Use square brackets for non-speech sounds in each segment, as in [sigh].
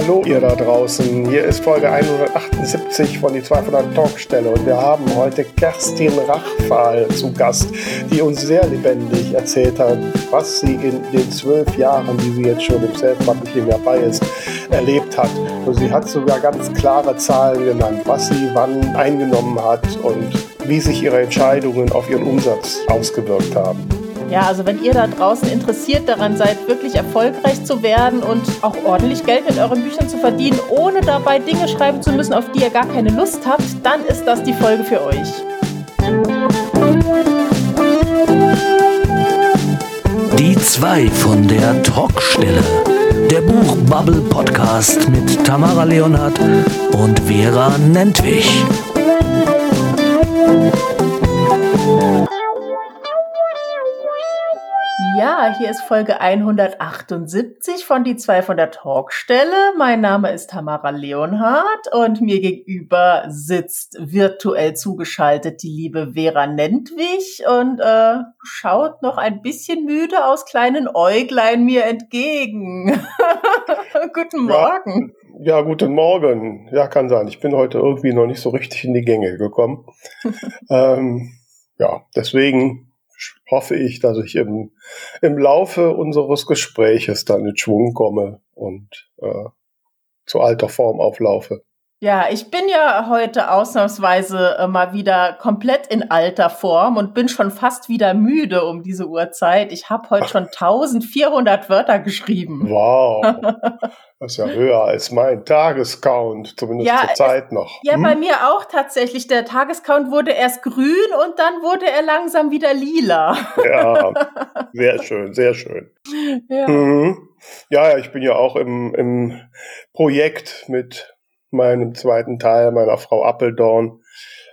Hallo ihr da draußen, hier ist Folge 178 von die 200 Talkstelle und wir haben heute Kerstin Rachfahl zu Gast, die uns sehr lebendig erzählt hat, was sie in den zwölf Jahren, die sie jetzt schon im Self-Marketing dabei ist, erlebt hat. Und sie hat sogar ganz klare Zahlen genannt, was sie wann eingenommen hat und wie sich ihre Entscheidungen auf ihren Umsatz ausgewirkt haben. Ja, also wenn ihr da draußen interessiert daran seid, wirklich erfolgreich zu werden und auch ordentlich Geld mit euren Büchern zu verdienen, ohne dabei Dinge schreiben zu müssen, auf die ihr gar keine Lust habt, dann ist das die Folge für euch. Die zwei von der Talkstelle. Der Buchbubble Podcast mit Tamara Leonhardt und Vera Nentwich. Ja, hier ist Folge 178 von Die zwei von der Talkstelle. Mein Name ist Tamara Leonhardt und mir gegenüber sitzt virtuell zugeschaltet die liebe Vera Nentwich und äh, schaut noch ein bisschen müde aus kleinen Äuglein mir entgegen. [laughs] guten Morgen. Ja, ja, guten Morgen. Ja, kann sein. Ich bin heute irgendwie noch nicht so richtig in die Gänge gekommen. [laughs] ähm, ja, deswegen hoffe ich, dass ich im, im Laufe unseres Gespräches dann in Schwung komme und äh, zu alter Form auflaufe. Ja, ich bin ja heute ausnahmsweise äh, mal wieder komplett in alter Form und bin schon fast wieder müde um diese Uhrzeit. Ich habe heute schon 1400 Wörter geschrieben. Wow. [laughs] Das ist ja höher als mein Tagescount, zumindest Ja, zur Zeit noch. Ja, Hm? bei mir auch tatsächlich. Der Tagescount wurde erst grün und dann wurde er langsam wieder lila. ja, [laughs] sehr schön, sehr schön. Ja. Mhm. Ja, ja, ich bin ja auch im, im Projekt mit meinem zweiten Teil, meiner Frau Appeldorn.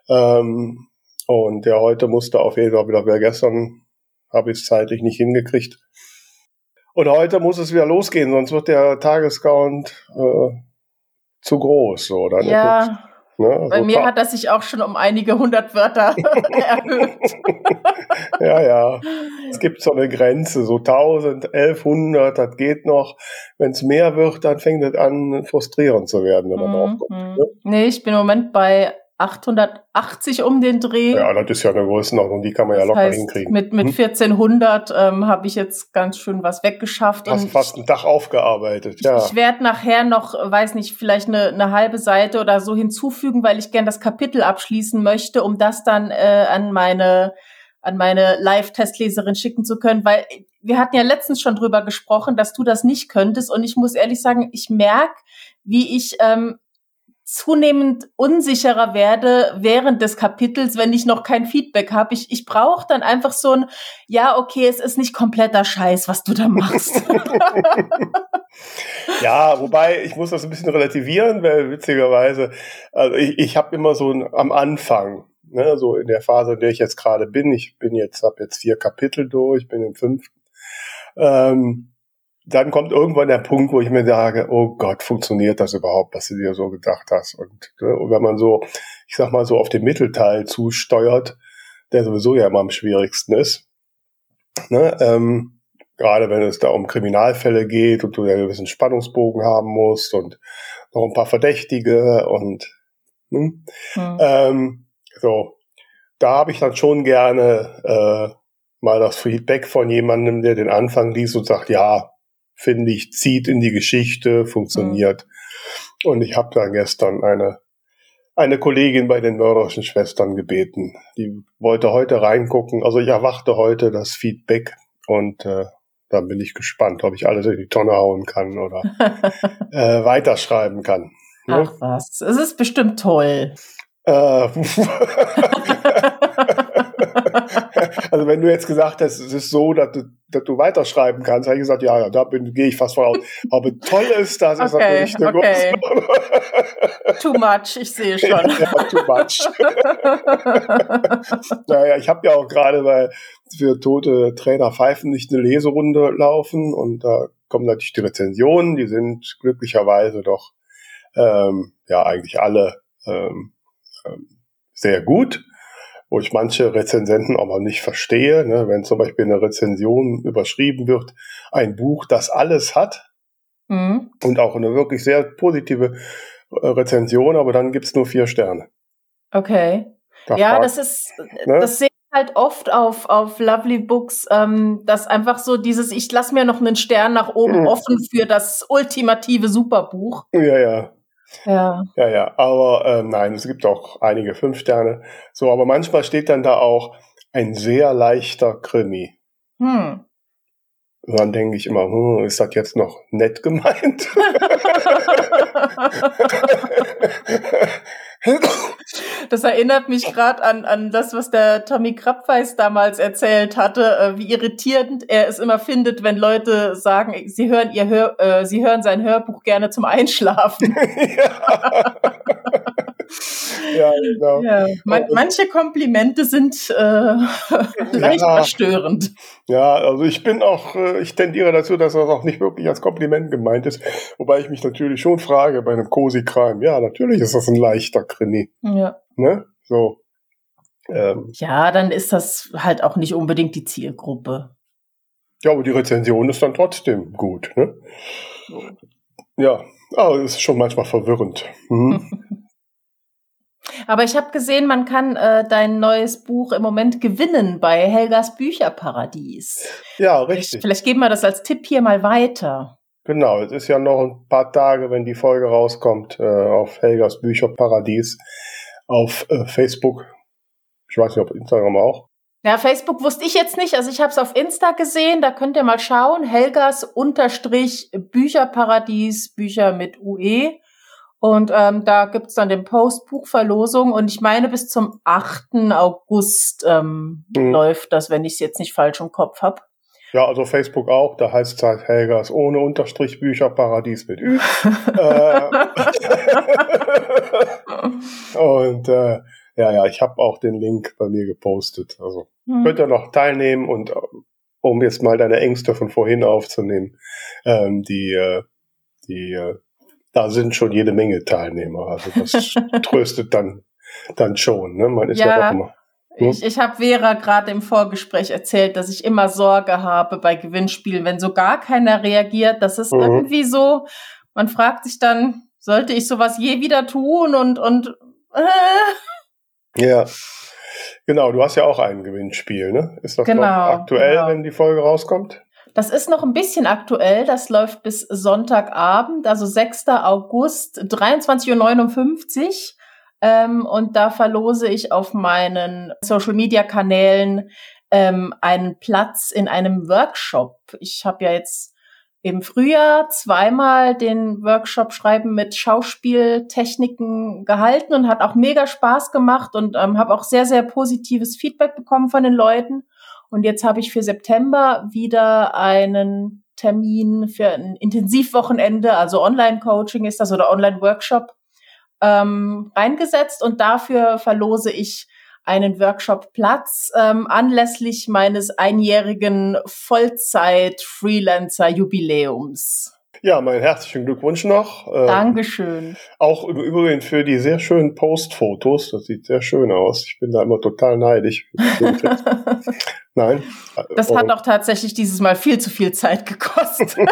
Ähm, und der heute musste auf jeden Fall wieder, wer gestern habe ich es zeitlich nicht hingekriegt. Und heute muss es wieder losgehen, sonst wird der Tagescount äh, zu groß. So, dann Ja, ne? bei mir ta- hat das sich auch schon um einige hundert Wörter [laughs] erhöht. [laughs] Ja, ja. Es gibt so eine Grenze, so 1000, 1100, das geht noch. Wenn es mehr wird, dann fängt es an, frustrierend zu werden, wenn man drauf Mhm, kommt. mhm. ne? Nee, ich bin im Moment bei 880 um den Dreh. Ja, das ist ja eine Größenordnung, die kann man ja das locker heißt, hinkriegen. mit, mit Hm? 1400 ähm, habe ich jetzt ganz schön was weggeschafft. Hast fast einen Tag aufgearbeitet, ja. Ich werde nachher noch, weiß nicht, vielleicht eine, eine halbe Seite oder so hinzufügen, weil ich gern das Kapitel abschließen möchte, um das dann äh, an meine an meine Live-Testleserin schicken zu können, weil wir hatten ja letztens schon drüber gesprochen, dass du das nicht könntest und ich muss ehrlich sagen, ich merke, wie ich ähm, zunehmend unsicherer werde während des Kapitels, wenn ich noch kein Feedback habe. Ich, ich brauche dann einfach so ein, ja, okay, es ist nicht kompletter Scheiß, was du da machst. [laughs] Ja, wobei ich muss das ein bisschen relativieren, weil witzigerweise, also ich, ich habe immer so ein, am Anfang, ne, so in der Phase, in der ich jetzt gerade bin, ich bin jetzt, habe jetzt vier Kapitel durch, bin im fünften, ähm, dann kommt irgendwann der Punkt, wo ich mir sage, oh Gott, funktioniert das überhaupt, was du dir so gedacht hast? Und, ne, und wenn man so, ich sag mal so auf den Mittelteil zusteuert, der sowieso ja immer am schwierigsten ist, ne, ähm, gerade wenn es da um Kriminalfälle geht und du ja einen gewissen Spannungsbogen haben musst und noch ein paar Verdächtige und hm, Hm. ähm, so, da habe ich dann schon gerne äh, mal das Feedback von jemandem, der den Anfang liest und sagt, ja, finde ich, zieht in die Geschichte, funktioniert. Und ich habe dann gestern eine eine Kollegin bei den mörderischen Schwestern gebeten. Die wollte heute reingucken. Also ich erwarte heute das Feedback und äh, dann bin ich gespannt, ob ich alles in die Tonne hauen kann oder [laughs] äh, weiterschreiben kann. Ne? Ach was, es ist bestimmt toll. Äh, [laughs] [laughs] [laughs] also wenn du jetzt gesagt hast, es ist so, dass du, dass du weiterschreiben kannst, habe ich gesagt, ja, ja, da gehe ich fast von aus. Aber toll ist das, ist Okay, natürlich eine okay. große [laughs] Too much, ich sehe schon. [laughs] ja, too much. naja, ich habe ja auch gerade bei für tote Trainer pfeifen nicht eine Leserunde laufen und da kommen natürlich die Rezensionen, die sind glücklicherweise doch ähm, ja eigentlich alle ähm, ähm, sehr gut, wo ich manche Rezensenten auch mal nicht verstehe, ne? wenn zum Beispiel eine Rezension überschrieben wird, ein Buch, das alles hat, Mhm. Und auch eine wirklich sehr positive äh, Rezension, aber dann gibt's nur vier Sterne. Okay. Da ja, fragt, das ist, ne? das sehe ich halt oft auf, auf Lovely Books, ähm, dass einfach so dieses, ich lasse mir noch einen Stern nach oben mhm. offen für das ultimative Superbuch. Ja, ja. Ja. Ja, ja. Aber äh, nein, es gibt auch einige fünf Sterne. So, aber manchmal steht dann da auch ein sehr leichter Krimi. Hm. Und dann denke ich immer, hm, ist das jetzt noch nett gemeint? [laughs] [laughs] [laughs] Das erinnert mich gerade an, an das, was der Tommy Krabweis damals erzählt hatte, äh, wie irritierend er es immer findet, wenn Leute sagen, sie hören ihr Hör, äh, sie hören sein Hörbuch gerne zum Einschlafen. [laughs] [laughs] ja. [laughs] ja, genau. Ja, man, manche Komplimente sind äh, [laughs] leicht ja. verstörend. Ja, also ich bin auch, äh, ich tendiere dazu, dass das auch nicht wirklich als Kompliment gemeint ist, wobei ich mich natürlich schon frage bei einem Cozy Crime. Ja, natürlich ist das ein leichter Krimi. Ja. Ne? So. Ähm, ja, dann ist das halt auch nicht unbedingt die Zielgruppe. Ja, aber die Rezension ist dann trotzdem gut, ne? Ja, aber es ist schon manchmal verwirrend. Mhm. [laughs] Aber ich habe gesehen, man kann äh, dein neues Buch im Moment gewinnen bei Helgas Bücherparadies. Ja, richtig. Vielleicht, geben wir das als Tipp hier mal weiter. Genau, es ist ja noch ein paar Tage, wenn die Folge rauskommt, äh, auf Helgas Bücherparadies auf äh, Facebook. Ich weiß nicht, ob Instagram auch. Ja, Facebook wusste ich jetzt nicht. Also ich habe es auf Insta gesehen. Da könnt ihr mal schauen. Helgas unterstrich Bücherparadies, Bücher mit UE. Und ähm, da gibt's dann den Post Buchverlosung und ich meine bis zum 8. August ähm, mhm. läuft das, wenn ich es jetzt nicht falsch im Kopf hab. Ja, also Facebook auch, da heißt es halt Helgas ohne Unterstrich Bücher Paradies mit Ü. [laughs] Äh, [laughs] und äh, ja, ja, ich habe auch den Link bei mir gepostet. Also mhm. könnt ihr noch teilnehmen und äh, um jetzt mal deine Ängste von vorhin aufzunehmen, ähm, die, äh, die äh, da sind schon jede Menge Teilnehmer. Also das [laughs] tröstet dann, dann schon. Ne? Man ist ja, ja auch immer. Hm? Ich, ich habe Vera gerade im Vorgespräch erzählt, dass ich immer Sorge habe bei Gewinnspielen, wenn so gar keiner reagiert. Das ist mhm. irgendwie so, man fragt sich dann, sollte ich sowas je wieder tun und, und äh. Ja. Genau, du hast ja auch ein Gewinnspiel, ne? Ist das genau, noch aktuell, genau. wenn die Folge rauskommt? Das ist noch ein bisschen aktuell. Das läuft bis Sonntagabend, also 6. August, 23.59 Uhr. Ähm, und da verlose ich auf meinen Social-Media-Kanälen ähm, einen Platz in einem Workshop. Ich habe ja jetzt im Frühjahr zweimal den Workshop Schreiben mit Schauspieltechniken gehalten und hat auch mega Spaß gemacht und ähm, habe auch sehr, sehr positives Feedback bekommen von den Leuten. Und jetzt habe ich für September wieder einen Termin für ein Intensivwochenende, also Online-Coaching ist das oder Online-Workshop ähm, reingesetzt und dafür verlose ich einen Workshop-Platz ähm, anlässlich meines einjährigen Vollzeit-Freelancer-Jubiläums. Ja, meinen herzlichen Glückwunsch noch. Ähm, Dankeschön. Auch im Übrigen für die sehr schönen Postfotos. Das sieht sehr schön aus. Ich bin da immer total neidisch. [laughs] Nein. Das hat auch tatsächlich dieses Mal viel zu viel Zeit gekostet. [laughs]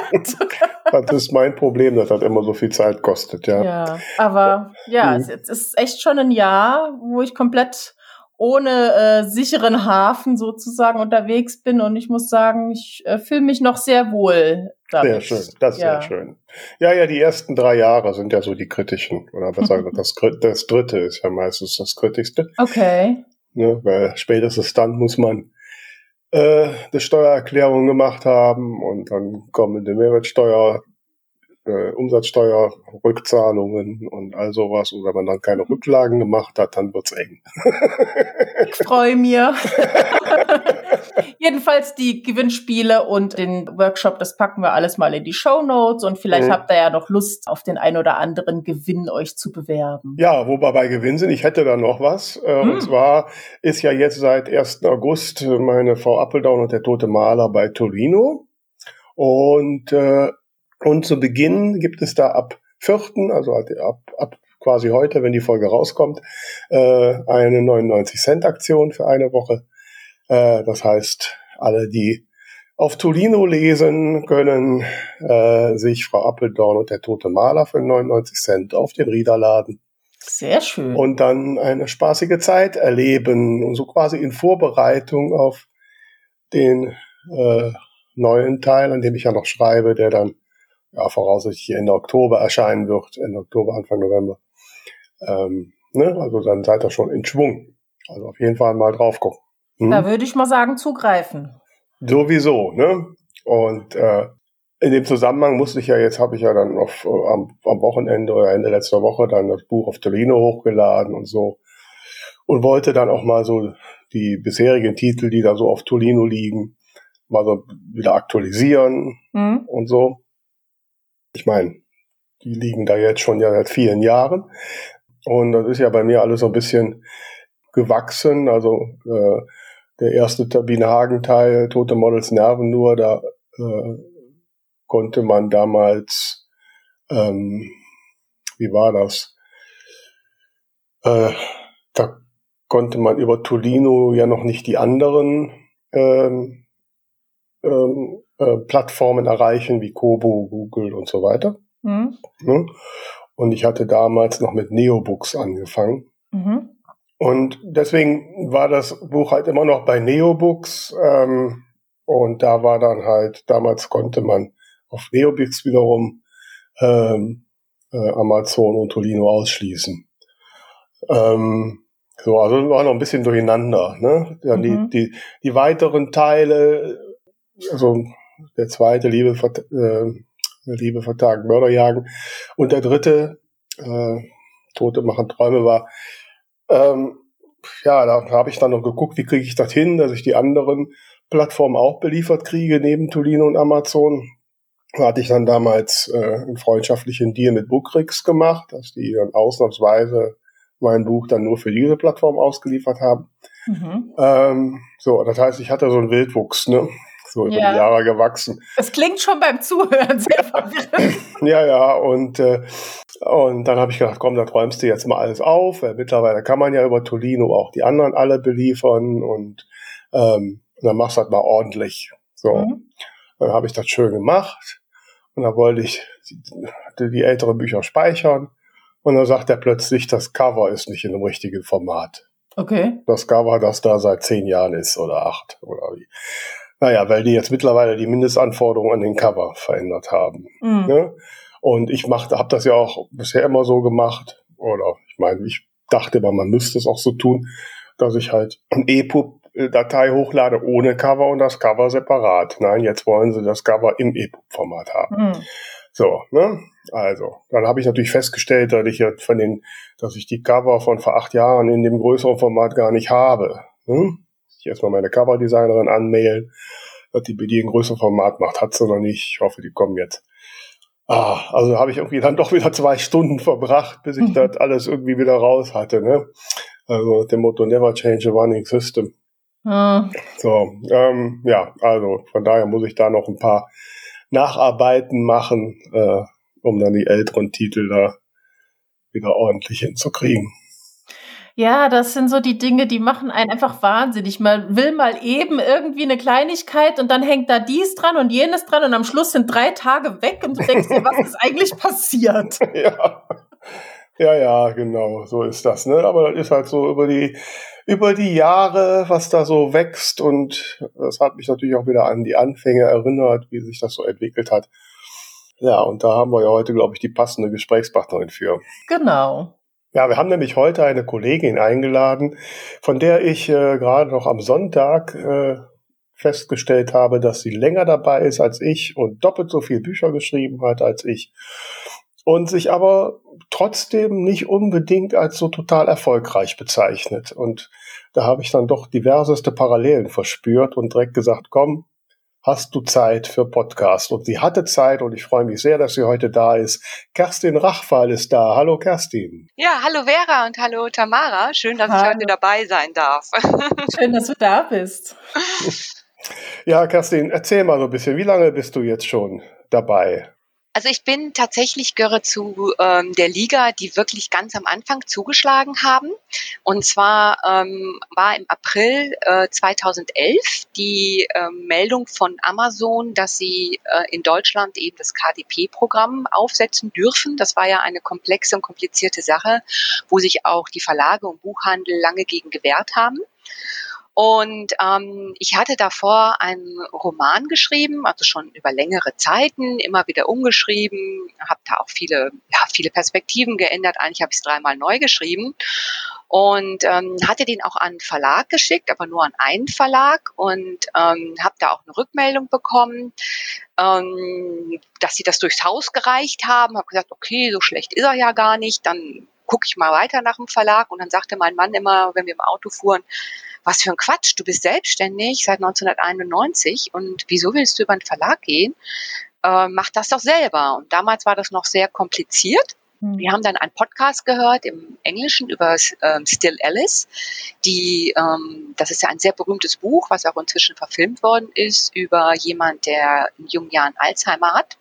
[laughs] das ist mein Problem, dass das immer so viel Zeit kostet, ja. Ja, aber ja, mhm. es ist echt schon ein Jahr, wo ich komplett ohne äh, sicheren Hafen sozusagen unterwegs bin und ich muss sagen, ich äh, fühle mich noch sehr wohl. Damit. Sehr schön, das ist ja. sehr schön. Ja, ja, die ersten drei Jahre sind ja so die kritischen oder besser gesagt, das, das dritte ist ja meistens das kritischste. Okay. Ne, weil spätestens dann muss man äh, eine Steuererklärung gemacht haben und dann kommen die Mehrwertsteuer äh, Umsatzsteuerrückzahlungen und all sowas. Und wenn man dann keine Rücklagen gemacht hat, dann wird's eng. ich freue mich. [laughs] Jedenfalls die Gewinnspiele und den Workshop, das packen wir alles mal in die Show Notes und vielleicht mhm. habt ihr ja noch Lust, auf den ein oder anderen Gewinn euch zu bewerben. Ja, wo wir bei Gewinn sind, ich hätte da noch was. Mhm. Und zwar ist ja jetzt seit 1. August meine Frau Appeldown und der Tote Maler bei Torino. Und äh, und zu Beginn gibt es da ab 4., also ab, ab quasi heute, wenn die Folge rauskommt, äh, eine 99 Cent Aktion für eine Woche. Äh, das heißt, alle, die Auf Tolino lesen können äh, sich Frau Appeldorn und der Tote Maler für 99 Cent auf den Rieder laden. Sehr schön. Und dann eine spaßige Zeit erleben und so quasi in Vorbereitung auf den äh, neuen Teil, an dem ich ja noch schreibe, der dann ja, voraussichtlich Ende Oktober erscheinen wird, Ende Oktober, Anfang November. Ähm, ne? Also dann seid ihr schon in Schwung. Also auf jeden Fall mal drauf gucken. Hm? Da würde ich mal sagen, zugreifen. Sowieso, ne? Und äh, in dem Zusammenhang musste ich ja jetzt, habe ich ja dann auf, äh, am, am Wochenende oder Ende letzter Woche dann das Buch auf Torino hochgeladen und so. Und wollte dann auch mal so die bisherigen Titel, die da so auf Tolino liegen, mal so wieder aktualisieren mhm. und so. Ich meine, die liegen da jetzt schon ja seit vielen Jahren. Und das ist ja bei mir alles so ein bisschen gewachsen. Also äh, der erste Tabine Hagen-Teil, Tote Models Nerven nur, da äh, konnte man damals, ähm, wie war das? Äh, da konnte man über Tolino ja noch nicht die anderen ähm, ähm, äh, Plattformen erreichen, wie Kobo, Google und so weiter. Mhm. Ne? Und ich hatte damals noch mit Neobooks angefangen. Mhm. Und deswegen war das Buch halt immer noch bei Neobooks. Ähm, und da war dann halt, damals konnte man auf Neobooks wiederum ähm, äh, Amazon und Tolino ausschließen. Ähm, so, also war noch ein bisschen durcheinander. Ne? Ja, mhm. die, die, die weiteren Teile, also der zweite Liebe, äh, Liebe vertagen, Mörderjagen und der dritte, äh, Tote machen Träume war, ähm, ja, da habe ich dann noch geguckt, wie kriege ich das hin, dass ich die anderen Plattformen auch beliefert kriege, neben Tolino und Amazon. Da hatte ich dann damals äh, einen freundschaftlichen Deal mit Bookrix gemacht, dass die dann ausnahmsweise mein Buch dann nur für diese Plattform ausgeliefert haben. Mhm. Ähm, so, das heißt, ich hatte so einen Wildwuchs, ne? So über ja. die Jahre gewachsen. Das klingt schon beim Zuhören sehr verwirrend. [laughs] ja, ja, und äh, und dann habe ich gedacht, komm, da träumst du jetzt mal alles auf. Weil mittlerweile kann man ja über Tolino auch die anderen alle beliefern und ähm, dann machst du halt mal ordentlich. So, mhm. dann habe ich das schön gemacht und dann wollte ich die, die älteren Bücher speichern und dann sagt er plötzlich, das Cover ist nicht in dem richtigen Format. Okay. Das Cover, das da seit zehn Jahren ist oder acht oder wie. Naja, weil die jetzt mittlerweile die Mindestanforderungen an den Cover verändert haben. Mhm. Ne? Und ich machte, habe das ja auch bisher immer so gemacht. Oder ich meine, ich dachte immer, man müsste es auch so tun, dass ich halt ein EPUB-Datei hochlade ohne Cover und das Cover separat. Nein, jetzt wollen sie das Cover im EPUB-Format haben. Mhm. So, ne? Also, dann habe ich natürlich festgestellt, dass ich jetzt von den, dass ich die Cover von vor acht Jahren in dem größeren Format gar nicht habe. Ne? Ich erstmal meine Coverdesignerin anmailen, dass die BD ein größeres Format macht, hat sie noch nicht. Ich hoffe, die kommen jetzt. Ah, also habe ich irgendwie dann doch wieder zwei Stunden verbracht, bis ich mhm. [laughs] das alles irgendwie wieder raus hatte. Ne? Also dem Motto Never change a running system. Mhm. So, ähm, ja, also von daher muss ich da noch ein paar Nacharbeiten machen, äh, um dann die älteren Titel da wieder ordentlich hinzukriegen. Ja, das sind so die Dinge, die machen einen einfach wahnsinnig. Man will mal eben irgendwie eine Kleinigkeit und dann hängt da dies dran und jenes dran und am Schluss sind drei Tage weg und du denkst dir, was ist eigentlich [laughs] passiert? Ja. Ja, ja, genau, so ist das, ne? Aber das ist halt so über die, über die Jahre, was da so wächst und das hat mich natürlich auch wieder an die Anfänge erinnert, wie sich das so entwickelt hat. Ja, und da haben wir ja heute, glaube ich, die passende Gesprächspartnerin für. Genau. Ja, wir haben nämlich heute eine Kollegin eingeladen, von der ich äh, gerade noch am Sonntag äh, festgestellt habe, dass sie länger dabei ist als ich und doppelt so viel Bücher geschrieben hat als ich und sich aber trotzdem nicht unbedingt als so total erfolgreich bezeichnet. Und da habe ich dann doch diverseste Parallelen verspürt und direkt gesagt, komm, hast du Zeit für Podcast? Und sie hatte Zeit und ich freue mich sehr, dass sie heute da ist. Kerstin Rachfall ist da. Hallo Kerstin. Ja, hallo Vera und hallo Tamara. Schön, dass hallo. ich heute dabei sein darf. [laughs] Schön, dass du da bist. Ja, Kerstin, erzähl mal so ein bisschen, wie lange bist du jetzt schon dabei? Also ich bin tatsächlich gehöre zu ähm, der Liga, die wirklich ganz am Anfang zugeschlagen haben. Und zwar ähm, war im April äh, 2011 die äh, Meldung von Amazon, dass sie äh, in Deutschland eben das KDP-Programm aufsetzen dürfen. Das war ja eine komplexe und komplizierte Sache, wo sich auch die Verlage und Buchhandel lange gegen gewehrt haben. Und ähm, ich hatte davor einen Roman geschrieben, also schon über längere Zeiten, immer wieder umgeschrieben, habe da auch viele, ja, viele Perspektiven geändert. Eigentlich habe ich es dreimal neu geschrieben und ähm, hatte den auch an einen Verlag geschickt, aber nur an einen Verlag und ähm, habe da auch eine Rückmeldung bekommen, ähm, dass sie das durchs Haus gereicht haben. Habe gesagt, okay, so schlecht ist er ja gar nicht. Dann gucke ich mal weiter nach dem Verlag und dann sagte mein Mann immer, wenn wir im Auto fuhren, was für ein Quatsch, du bist selbstständig seit 1991 und wieso willst du über einen Verlag gehen? Äh, mach das doch selber. Und damals war das noch sehr kompliziert. Hm. Wir haben dann einen Podcast gehört im Englischen über ähm, Still Alice. Die, ähm, das ist ja ein sehr berühmtes Buch, was auch inzwischen verfilmt worden ist, über jemand, der in jungen Jahren Alzheimer hat.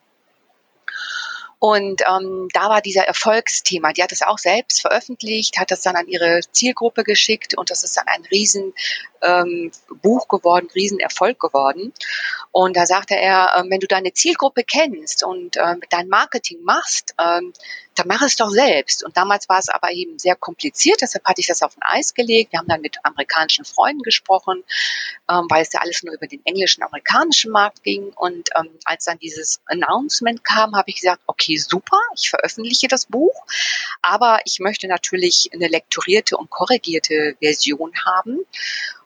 Und ähm, da war dieser Erfolgsthema. Die hat es auch selbst veröffentlicht, hat das dann an ihre Zielgruppe geschickt und das ist dann ein riesen ähm, Buch geworden, Riesenerfolg geworden. Und da sagte er, ähm, wenn du deine Zielgruppe kennst und ähm, dein Marketing machst, ähm, dann mach es doch selbst. Und damals war es aber eben sehr kompliziert, deshalb hatte ich das auf ein Eis gelegt. Wir haben dann mit amerikanischen Freunden gesprochen, ähm, weil es ja alles nur über den englischen, amerikanischen Markt ging. Und ähm, als dann dieses Announcement kam, habe ich gesagt, okay, super, ich veröffentliche das Buch, aber ich möchte natürlich eine lektorierte und korrigierte Version haben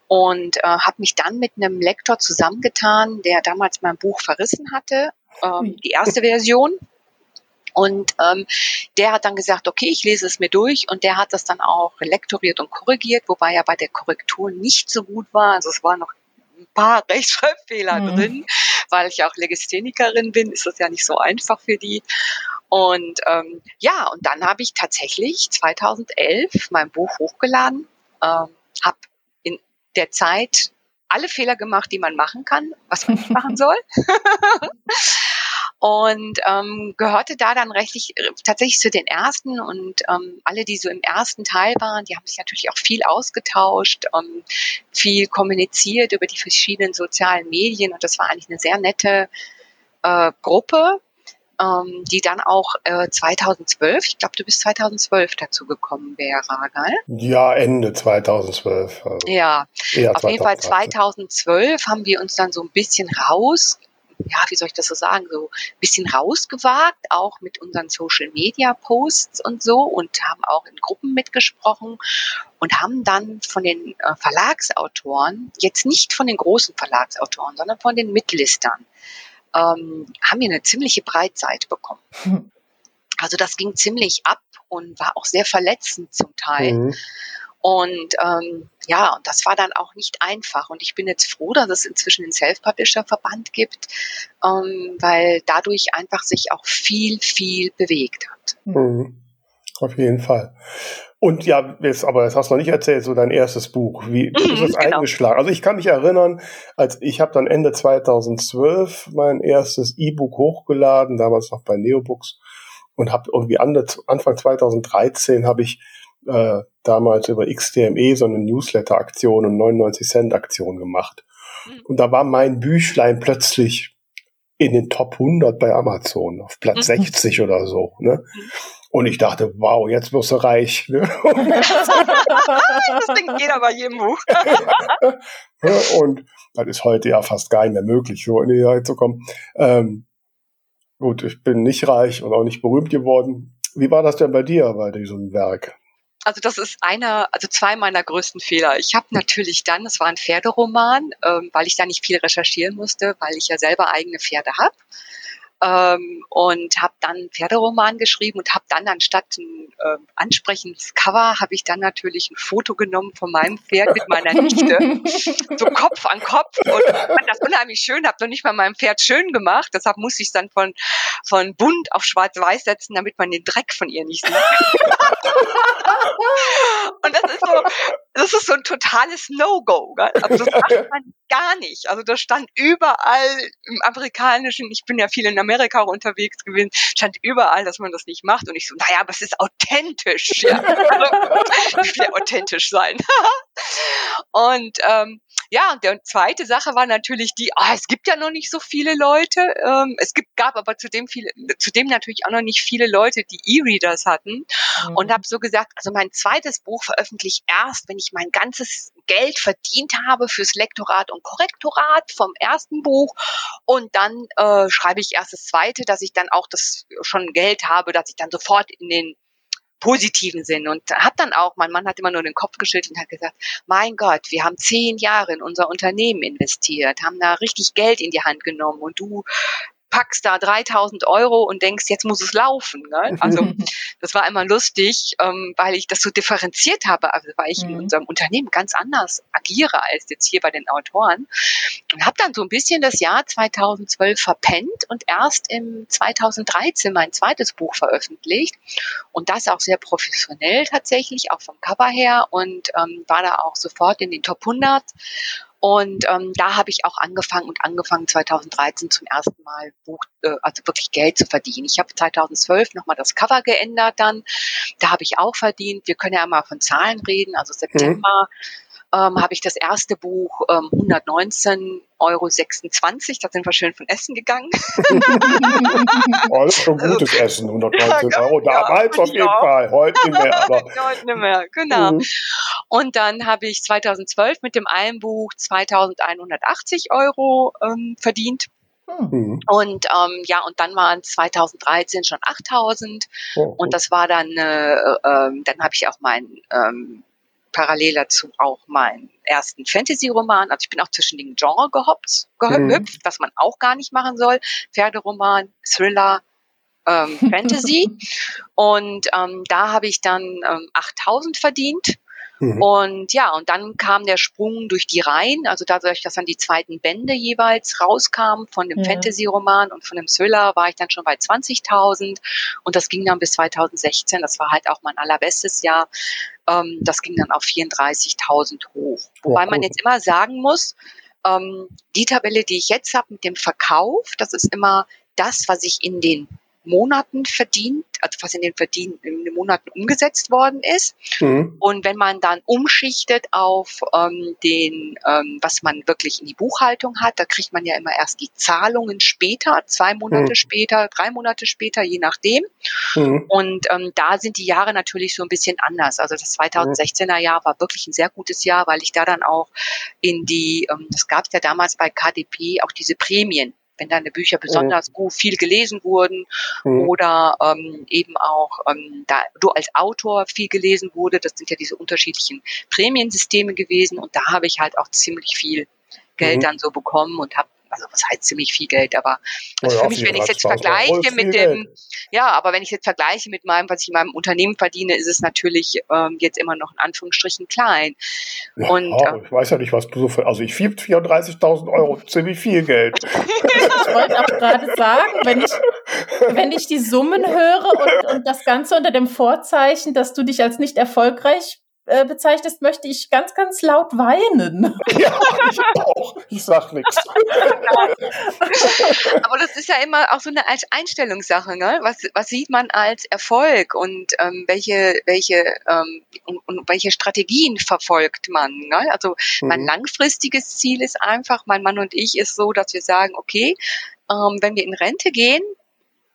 und äh, habe mich dann mit einem Lektor zusammengetan, der damals mein Buch verrissen hatte, ähm, die erste Version. Und ähm, der hat dann gesagt, okay, ich lese es mir durch und der hat das dann auch lektoriert und korrigiert, wobei er bei der Korrektur nicht so gut war. Also es waren noch ein paar [laughs] Rechtschreibfehler mhm. drin, weil ich auch Legisthenikerin bin, ist das ja nicht so einfach für die. Und ähm, ja, und dann habe ich tatsächlich 2011 mein Buch hochgeladen, ähm, habe der Zeit alle Fehler gemacht, die man machen kann, was man nicht machen soll. [laughs] und ähm, gehörte da dann rechtlich tatsächlich zu den ersten und ähm, alle, die so im ersten Teil waren, die haben sich natürlich auch viel ausgetauscht, ähm, viel kommuniziert über die verschiedenen sozialen Medien und das war eigentlich eine sehr nette äh, Gruppe ähm, die dann auch äh, 2012, ich glaube, du bist 2012 dazu gekommen, Vera, gell? Ja, Ende 2012. Also ja, auf jeden Fall 2012 haben wir uns dann so ein bisschen raus ja, wie soll ich das so sagen, so ein bisschen rausgewagt, auch mit unseren Social Media Posts und so und haben auch in Gruppen mitgesprochen und haben dann von den äh, Verlagsautoren, jetzt nicht von den großen Verlagsautoren, sondern von den Mitlistern, ähm, haben wir eine ziemliche Breitseite bekommen. Hm. [laughs] Also das ging ziemlich ab und war auch sehr verletzend zum Teil. Mhm. Und ähm, ja, und das war dann auch nicht einfach. Und ich bin jetzt froh, dass es inzwischen den Self-Publisher-Verband gibt, ähm, weil dadurch einfach sich auch viel, viel bewegt hat. Mhm. Auf jeden Fall. Und ja, jetzt, aber das hast du noch nicht erzählt, so dein erstes Buch. Wie, [laughs] wie ist es genau. eingeschlagen? Also ich kann mich erinnern, als ich habe dann Ende 2012 mein erstes E-Book hochgeladen, damals noch bei Neobooks und habe irgendwie Anfang 2013 habe ich äh, damals über XDME so eine Newsletter-Aktion und 99 Cent Aktion gemacht. Mhm. Und da war mein Büchlein plötzlich in den Top 100 bei Amazon, auf Platz [laughs] 60 mhm. oder so. Ne? Und ich dachte, wow, jetzt wirst du reich. Ne? das denkt jeder bei jedem Buch. und das ist heute ja fast gar nicht mehr möglich, so in die Jahre zu kommen. Ähm, gut, ich bin nicht reich und auch nicht berühmt geworden. Wie war das denn bei dir bei diesem Werk? Also das ist einer, also zwei meiner größten Fehler. Ich habe natürlich dann, es war ein Pferderoman, ähm, weil ich da nicht viel recherchieren musste, weil ich ja selber eigene Pferde habe ähm, und habe dann Pferderoman geschrieben und habe dann anstatt ein äh, ansprechendes Cover habe ich dann natürlich ein Foto genommen von meinem Pferd mit meiner Nichte, so Kopf an Kopf. Und fand das unheimlich schön, habe noch nicht mal meinem Pferd schön gemacht, deshalb musste ich es dann von von bunt auf schwarz-weiß setzen, damit man den Dreck von ihr nicht sieht. [laughs] und das ist so, das ist so ein totales No-Go. Also das macht [laughs] man gar nicht. Also das stand überall im amerikanischen, ich bin ja viel in Amerika unterwegs gewesen, stand überall, dass man das nicht macht. Und ich so, naja, aber es ist authentisch. Ja. [laughs] ich will authentisch sein. [laughs] und ähm, ja, und die zweite Sache war natürlich die, ah, es gibt ja noch nicht so viele Leute. Ähm, es gibt, gab aber zudem viele, zudem natürlich auch noch nicht viele Leute, die E-Readers hatten. Mhm. Und habe so gesagt, also mein zweites Buch veröffentliche ich erst, wenn ich mein ganzes Geld verdient habe fürs Lektorat und Korrektorat vom ersten Buch. Und dann äh, schreibe ich erst das zweite, dass ich dann auch das schon Geld habe, dass ich dann sofort in den positiven Sinn. Und hat dann auch, mein Mann hat immer nur den Kopf geschüttelt und hat gesagt, mein Gott, wir haben zehn Jahre in unser Unternehmen investiert, haben da richtig Geld in die Hand genommen und du packst da 3000 Euro und denkst, jetzt muss es laufen. Ne? [laughs] Also das war immer lustig, ähm, weil ich das so differenziert habe, also weil ich mhm. in unserem Unternehmen ganz anders agiere als jetzt hier bei den Autoren. Und habe dann so ein bisschen das Jahr 2012 verpennt und erst im 2013 mein zweites Buch veröffentlicht. Und das auch sehr professionell tatsächlich, auch vom Cover her und ähm, war da auch sofort in den Top 100 und ähm, da habe ich auch angefangen und angefangen 2013 zum ersten Mal Buch, äh, also wirklich Geld zu verdienen. Ich habe 2012 nochmal das Cover geändert dann. Da habe ich auch verdient. Wir können ja mal von Zahlen reden. Also September mhm ähm, habe ich das erste Buch ähm, 119,26 Euro. Da sind wir schön von Essen gegangen. oh, das ist schon gutes Essen, 119 Euro. Damals ja, auf jeden ja. Fall, heute nicht mehr. Aber. [laughs] heute nicht mehr, genau. Mhm. Und dann habe ich 2012 mit dem einen Buch 2180 Euro ähm, verdient. Mhm. Und ähm, ja, und dann waren 2013 schon 8000 oh, und das war dann, äh, äh, dann habe ich auch mein ähm, parallel dazu auch meinen ersten Fantasy-Roman. Also ich bin auch zwischen den Genre gehoppt, gehüpft, mhm. was man auch gar nicht machen soll. Pferderoman, Thriller, ähm, [laughs] Fantasy. Und ähm, da habe ich dann ähm, 8000 verdient Mhm. Und ja, und dann kam der Sprung durch die Reihen, also dadurch, dass dann die zweiten Bände jeweils rauskamen von dem ja. Fantasy-Roman und von dem Thriller, war ich dann schon bei 20.000 und das ging dann bis 2016, das war halt auch mein allerbestes Jahr, ähm, das ging dann auf 34.000 hoch. Wobei oh, man jetzt immer sagen muss, ähm, die Tabelle, die ich jetzt habe mit dem Verkauf, das ist immer das, was ich in den Monaten verdient, also was in den, Verdien in den Monaten umgesetzt worden ist. Mhm. Und wenn man dann umschichtet auf ähm, den, ähm, was man wirklich in die Buchhaltung hat, da kriegt man ja immer erst die Zahlungen später, zwei Monate mhm. später, drei Monate später, je nachdem. Mhm. Und ähm, da sind die Jahre natürlich so ein bisschen anders. Also das 2016er Jahr war wirklich ein sehr gutes Jahr, weil ich da dann auch in die, ähm, das gab es ja damals bei KDP, auch diese Prämien wenn deine Bücher besonders mhm. gut viel gelesen wurden mhm. oder ähm, eben auch ähm, da du als Autor viel gelesen wurde. Das sind ja diese unterschiedlichen Prämiensysteme gewesen und da habe ich halt auch ziemlich viel Geld mhm. dann so bekommen und habe also was heißt ziemlich viel Geld, aber also für mich, wenn ich es jetzt vergleiche mit dem, Geld. ja, aber wenn ich jetzt vergleiche mit meinem, was ich in meinem Unternehmen verdiene, ist es natürlich ähm, jetzt immer noch in Anführungsstrichen klein. Ja, und äh, ich weiß ja nicht, was du so für, also ich 34.000 Euro, ziemlich viel Geld. [laughs] [laughs] ich wollte auch gerade sagen, wenn ich, wenn ich die Summen höre und, und das Ganze unter dem Vorzeichen, dass du dich als nicht erfolgreich äh, bezeichnest, möchte ich ganz, ganz laut weinen. [laughs] Ja, ich auch. Ich sag nichts. [laughs] Aber das ist ja immer auch so eine Einstellungssache, ne? Was, was sieht man als Erfolg und ähm, welche, welche, ähm, und, und welche Strategien verfolgt man? Ne? Also mhm. mein langfristiges Ziel ist einfach, mein Mann und ich ist so, dass wir sagen, okay, ähm, wenn wir in Rente gehen,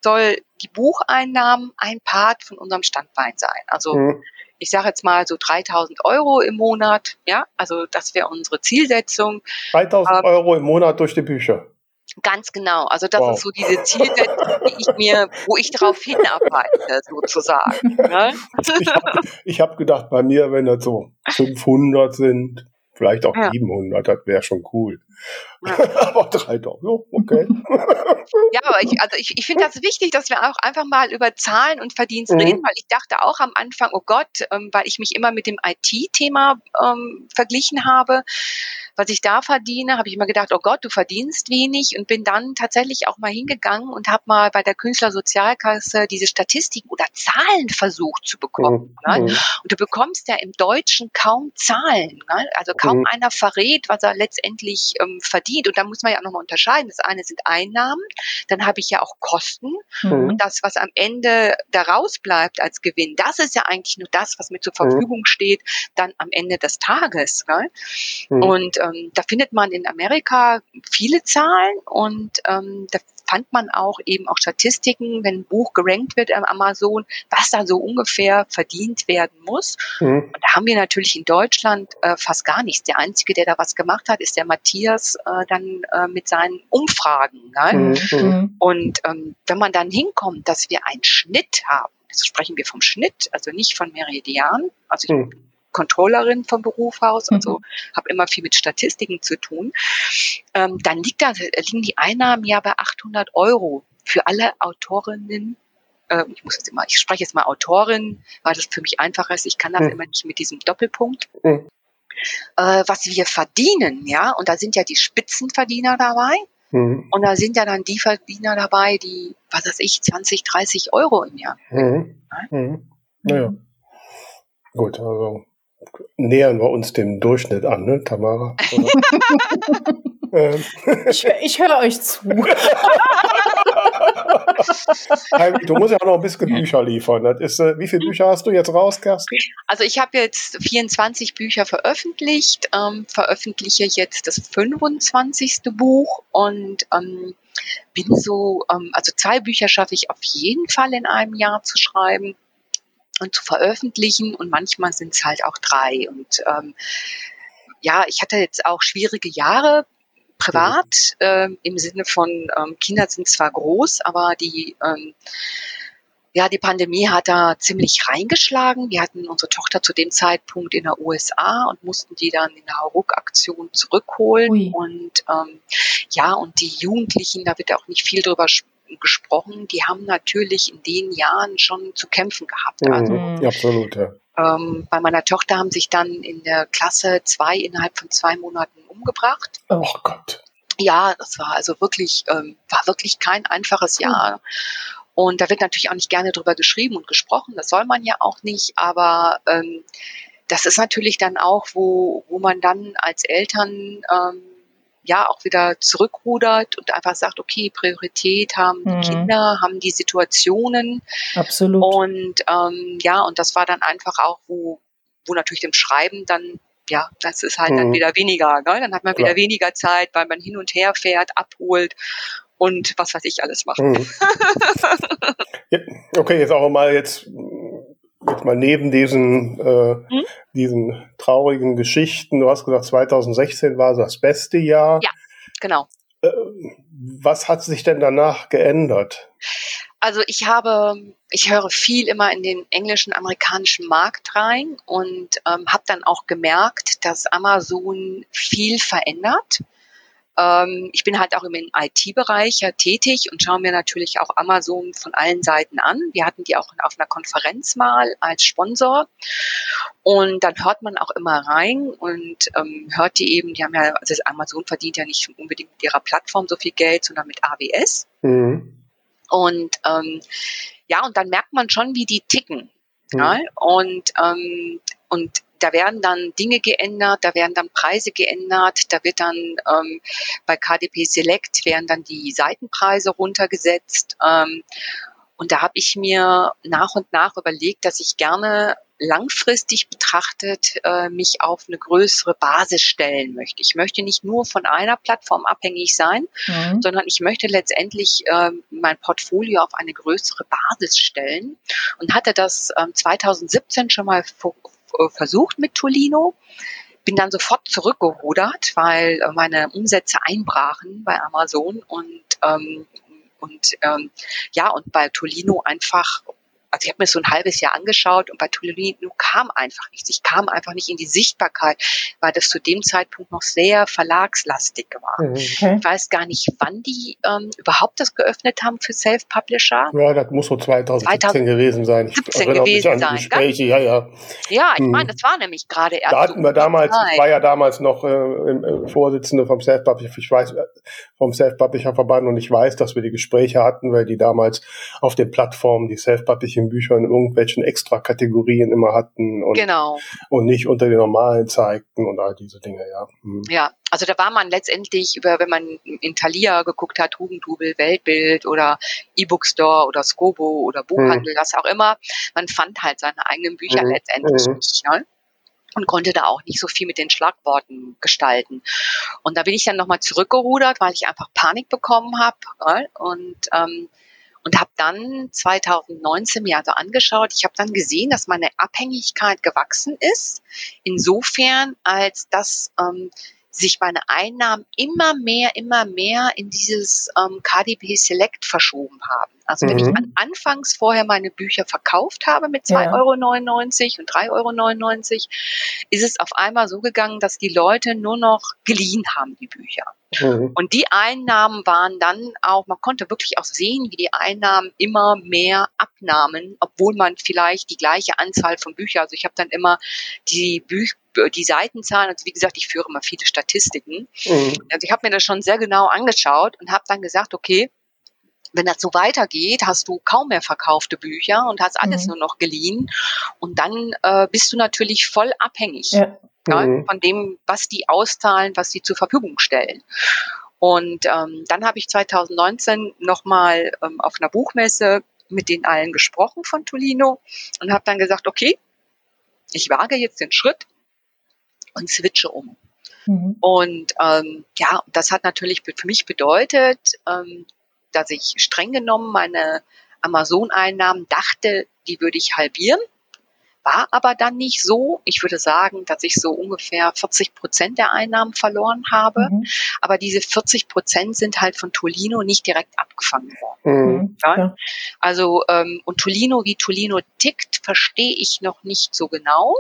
soll die Bucheinnahmen ein Part von unserem Standbein sein. Also mhm ich sage jetzt mal so 3000 Euro im Monat. Ja, also das wäre unsere Zielsetzung. 3000 ähm, Euro im Monat durch die Bücher. Ganz genau. Also das wow. ist so diese Zielsetzung, die ich mir, wo ich darauf hinarbeite, sozusagen. Ne? [laughs] Ich habe hab gedacht, bei mir, wenn das so 500 sind, vielleicht auch ja. 700, das wäre schon cool. Ja. [laughs] aber drei Dollar, okay. ja, aber ich, also ich, ich finde das wichtig, dass wir auch einfach mal über Zahlen und Verdienst mhm. reden, weil ich dachte auch am Anfang, oh Gott, ähm, weil ich mich immer mit dem IT-Thema ähm, verglichen habe, was ich da verdiene, habe ich immer gedacht, oh Gott, du verdienst wenig und bin dann tatsächlich auch mal hingegangen und habe mal bei der Künstlersozialkasse diese Statistiken oder Zahlen versucht zu bekommen. Mhm. Ne? Mhm. Und du bekommst ja im Deutschen kaum Zahlen. Ne? Also kaum mhm. einer verrät, was er letztendlich ähm, verdient. Und da muss man ja auch nochmal unterscheiden. Das eine sind Einnahmen, dann habe ich ja auch Kosten. Mhm. Und das, was am Ende daraus bleibt als Gewinn, das ist ja eigentlich nur das, was mir zur mhm. Verfügung steht, dann am Ende des Tages. Ne? Mhm. Und ähm, da findet man in Amerika viele Zahlen und ähm, da fand man auch eben auch Statistiken, wenn ein Buch gerankt wird am Amazon, was da so ungefähr verdient werden muss. Mhm. Und da haben wir natürlich in Deutschland äh, fast gar nichts. Der Einzige, der da was gemacht hat, ist der Matthias äh, dann äh, mit seinen Umfragen. Ne? Mhm. mhm. Und ähm, wenn man dann hinkommt, dass wir einen Schnitt haben, also sprechen wir vom Schnitt, also nicht von Meridian, also ich mhm. Controllerin vom Beruf aus, also mhm. habe immer viel mit Statistiken zu tun, ähm, dann liegt da, liegen die Einnahmen ja bei 800 Euro für alle Autorinnen. Äh, ich muss jetzt immer, ich spreche jetzt mal Autorin, weil das für mich einfacher ist. Ich kann das mhm. immer nicht mit diesem Doppelpunkt. Mhm. Äh, was wir verdienen, ja, und da sind ja die Spitzenverdiener dabei. Mhm. Und da sind ja dann die Verdiener dabei, die, was weiß ich, 20, 30 Euro im Jahr. Mhm. Ja? Mhm. Naja. Gut, also nähern wir uns dem Durchschnitt an, ne, Tamara? [laughs] Ähm. ich, ich höre euch zu. [laughs] du musst ja auch noch ein bisschen Bücher liefern. Das ist, äh, wie viele Bücher hast du jetzt raus, Kerstin? Also ich habe jetzt 24 Bücher veröffentlicht, ähm, veröffentliche jetzt das 25. Buch und ähm, bin so, ähm, also zwei Bücher schaffe ich auf jeden Fall in einem Jahr zu schreiben und zu veröffentlichen und manchmal sind es halt auch drei. Und ähm, ja, ich hatte jetzt auch schwierige Jahre privat ähm, im Sinne von ähm, Kinder sind zwar groß, aber die ähm, ja, die Pandemie hat da ziemlich reingeschlagen. Wir hatten unsere Tochter zu dem Zeitpunkt in der USA und mussten die dann in der Hauruck-Aktion zurückholen. Ui. Und ähm, ja, und die Jugendlichen, da wird auch nicht viel drüber gesprochen, die haben natürlich in den Jahren schon zu kämpfen gehabt. Mhm, also, mhm. absolut, ja. Ähm, bei meiner Tochter haben sich dann in der Klasse zwei innerhalb von zwei Monaten umgebracht. Oh Gott. Ja, das war also wirklich, ähm, war wirklich kein einfaches Jahr. Und da wird natürlich auch nicht gerne drüber geschrieben und gesprochen, das soll man ja auch nicht, aber ähm, das ist natürlich dann auch, wo, wo man dann als Eltern ähm, ja auch wieder zurückrudert und einfach sagt, okay, Priorität haben die mhm. Kinder, haben die Situationen. Absolut. Und ähm, ja, und das war dann einfach auch, wo, wo natürlich dem Schreiben dann ja, das ist halt mhm. dann wieder weniger. Ne? Dann hat man Klar. wieder weniger Zeit, weil man hin und her fährt, abholt und was weiß ich alles macht. Mhm. [laughs] okay, jetzt auch mal jetzt jetzt mal neben diesen, äh, hm? diesen traurigen Geschichten, du hast gesagt, 2016 war das beste Jahr. Ja, genau. Äh, was hat sich denn danach geändert? Also ich habe, ich höre viel immer in den englischen, amerikanischen Markt rein und ähm, habe dann auch gemerkt, dass Amazon viel verändert. Ähm, ich bin halt auch im IT-Bereich ja tätig und schaue mir natürlich auch Amazon von allen Seiten an. Wir hatten die auch auf einer Konferenz mal als Sponsor. Und dann hört man auch immer rein und ähm, hört die eben, die haben ja, also Amazon verdient ja nicht unbedingt mit ihrer Plattform so viel Geld, sondern mit AWS. Mhm. Und ähm, ja, und dann merkt man schon, wie die ticken. Ja? Und, ähm, und da werden dann Dinge geändert, da werden dann Preise geändert, da wird dann ähm, bei KDP Select werden dann die Seitenpreise runtergesetzt. Ähm, und da habe ich mir nach und nach überlegt, dass ich gerne langfristig betrachtet äh, mich auf eine größere Basis stellen möchte. Ich möchte nicht nur von einer Plattform abhängig sein, mhm. sondern ich möchte letztendlich äh, mein Portfolio auf eine größere Basis stellen und hatte das äh, 2017 schon mal versucht mit Tolino, bin dann sofort zurückgerudert, weil äh, meine Umsätze einbrachen bei Amazon und ähm, und ähm, ja und bei Tolino einfach also ich habe mir so ein halbes Jahr angeschaut und bei Tolino kam einfach nichts. Ich kam einfach nicht in die Sichtbarkeit, weil das zu dem Zeitpunkt noch sehr verlagslastig war. Mhm. Okay. Ich weiß gar nicht, wann die ähm, überhaupt das geöffnet haben für Self-Publisher. Ja, das muss so 2017 2017 gewesen sein. 17 gewesen sein. Gespräche, ja, ja. Ja, ich meine, das war nämlich gerade erst. Da hatten wir damals, ich war ja damals noch äh, äh, Vorsitzende vom Self-Publisher, ich weiß, äh, vom Self-Publisher-Verband und ich weiß, dass wir die Gespräche hatten, weil die damals auf den Plattformen die Self-Publishing-Bücher in irgendwelchen Extra-Kategorien immer hatten und, genau. und nicht unter den normalen zeigten und all diese Dinge, ja. Hm. Ja, also da war man letztendlich über, wenn man in Thalia geguckt hat, Hugendubel, Weltbild oder E-Book Store oder Skobo oder Buchhandel, mhm. was auch immer, man fand halt seine eigenen Bücher mhm. letztendlich mhm. nicht. Ne? und konnte da auch nicht so viel mit den Schlagworten gestalten. Und da bin ich dann nochmal zurückgerudert, weil ich einfach Panik bekommen habe ne? und ähm, und habe dann 2019 mir also angeschaut, ich habe dann gesehen, dass meine Abhängigkeit gewachsen ist, insofern als dass ähm, sich meine Einnahmen immer mehr, immer mehr in dieses ähm, KDP Select verschoben haben. Also wenn ich mhm. an, anfangs vorher meine Bücher verkauft habe mit 2,99 ja. Euro und 3,99 Euro, ist es auf einmal so gegangen, dass die Leute nur noch geliehen haben, die Bücher. Mhm. Und die Einnahmen waren dann auch, man konnte wirklich auch sehen, wie die Einnahmen immer mehr abnahmen, obwohl man vielleicht die gleiche Anzahl von Büchern, also ich habe dann immer die Bücher die Seitenzahlen, also wie gesagt, ich führe immer viele Statistiken. Mhm. Also ich habe mir das schon sehr genau angeschaut und habe dann gesagt, okay, wenn das so weitergeht, hast du kaum mehr verkaufte Bücher und hast alles mhm. nur noch geliehen. Und dann äh, bist du natürlich voll abhängig ja. Ja, mhm. von dem, was die auszahlen, was sie zur Verfügung stellen. Und ähm, dann habe ich 2019 nochmal ähm, auf einer Buchmesse mit den allen gesprochen von Tolino und habe dann gesagt, okay, ich wage jetzt den Schritt und switche um. Mhm. Und ähm, ja, das hat natürlich für mich bedeutet, ähm, dass ich streng genommen meine Amazon-Einnahmen dachte, die würde ich halbieren. War aber dann nicht so. Ich würde sagen, dass ich so ungefähr 40 Prozent der Einnahmen verloren habe. Mhm. Aber diese 40 Prozent sind halt von Tolino nicht direkt abgefangen worden. Mhm. mhm. Ja? Also, ähm, und Tolino, wie Tolino tickt, verstehe ich noch nicht so genau.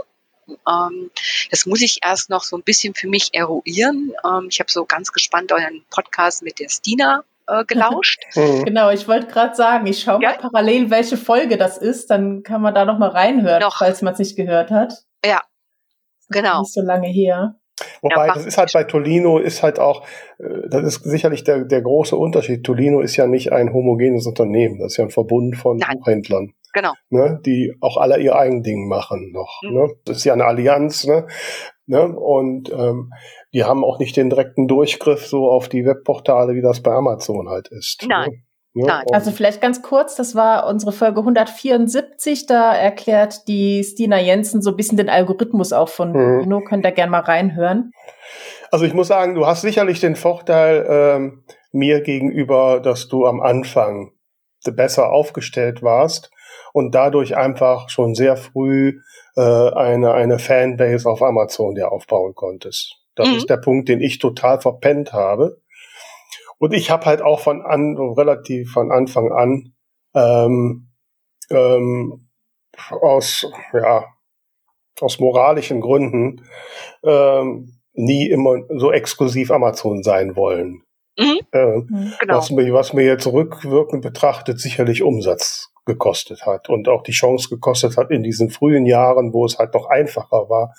Ähm, das muss ich erst noch so ein bisschen für mich eruieren. Ähm, ich habe so ganz gespannt euren Podcast mit der Stina äh, gelauscht. [laughs] Mhm. Genau, ich wollte gerade sagen, ich schaue ja? mal parallel, welche Folge das ist, dann kann man da noch mal reinhören, noch. falls man es nicht gehört hat. Ja, genau. Nicht so lange her. Wobei, ja, das ist halt bei Tolino, ist halt auch, äh, das ist sicherlich der, der große Unterschied. Tolino ist ja nicht ein homogenes Unternehmen, das ist ja ein Verbund von Nein. Buchhändlern. Genau. Ne, die auch alle ihr eigen Ding machen noch. Mhm. Ne? Das ist ja eine Allianz, ne? Ne? Und ähm, die haben auch nicht den direkten Durchgriff so auf die Webportale, wie das bei Amazon halt ist. Ne? Nein. Ne? Ja, also vielleicht ganz kurz, das war unsere Folge 174, da erklärt die Stina Jensen so ein bisschen den Algorithmus auch von mhm. könnt ihr gerne mal reinhören. Also ich muss sagen, du hast sicherlich den Vorteil ähm, mir gegenüber, dass du am Anfang besser aufgestellt warst und dadurch einfach schon sehr früh äh, eine, eine Fanbase auf Amazon dir aufbauen konntest. Das mhm. ist der Punkt, den ich total verpennt habe. Und ich habe halt auch von an, relativ von Anfang an ähm, ähm, aus, ja, aus moralischen Gründen ähm, nie immer so exklusiv Amazon sein wollen. Mhm. Äh, mhm. genau. was, mir, was mir jetzt rückwirkend betrachtet sicherlich Umsatz gekostet hat und auch die Chance gekostet hat in diesen frühen Jahren, wo es halt noch einfacher war,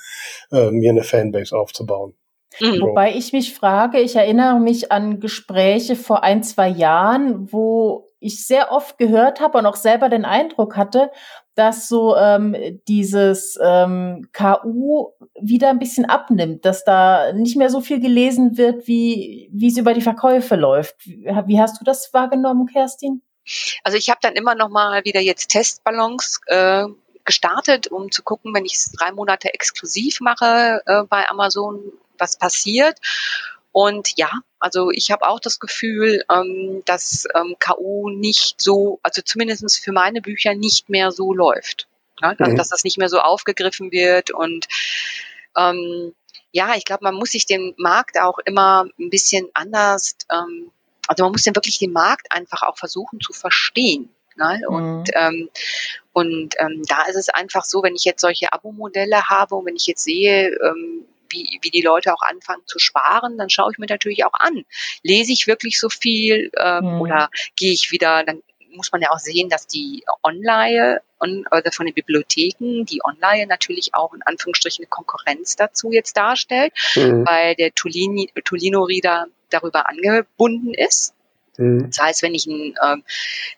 äh, mir eine Fanbase aufzubauen. Mhm. Wobei ich mich frage, ich erinnere mich an Gespräche vor ein, zwei Jahren, wo ich sehr oft gehört habe und auch selber den Eindruck hatte, dass so ähm, dieses ähm, KU wieder ein bisschen abnimmt, dass da nicht mehr so viel gelesen wird, wie wie es über die Verkäufe läuft. Wie, wie hast du das wahrgenommen, Kerstin? Also ich habe dann immer noch mal wieder jetzt Testballons äh, gestartet, um zu gucken, wenn ich es drei Monate exklusiv mache äh, bei Amazon, was passiert. Und ja, also ich habe auch das Gefühl, ähm, dass ähm, KU nicht so, also zumindestens für meine Bücher nicht mehr so läuft. Ne? Also, mhm. Dass das nicht mehr so aufgegriffen wird und ähm, ja, ich glaube, man muss sich den Markt auch immer ein bisschen anders ähm, also man muss ja wirklich den Markt einfach auch versuchen zu verstehen. Ne? Und, mhm. ähm, Und ähm, da ist es einfach so, wenn ich jetzt solche Abo-Modelle habe und wenn ich jetzt sehe, ähm, wie, wie die Leute auch anfangen zu sparen, dann schaue ich mir natürlich auch an. Lese ich wirklich so viel ähm, mhm. oder gehe ich wieder, dann muss man ja auch sehen, dass die Online on, also von den Bibliotheken, die Online natürlich auch in Anführungsstrichen eine Konkurrenz dazu jetzt darstellt, mhm. weil der Tolini, Tolino Reader darüber angebunden ist. Mhm. Das heißt, wenn ich einen ähm,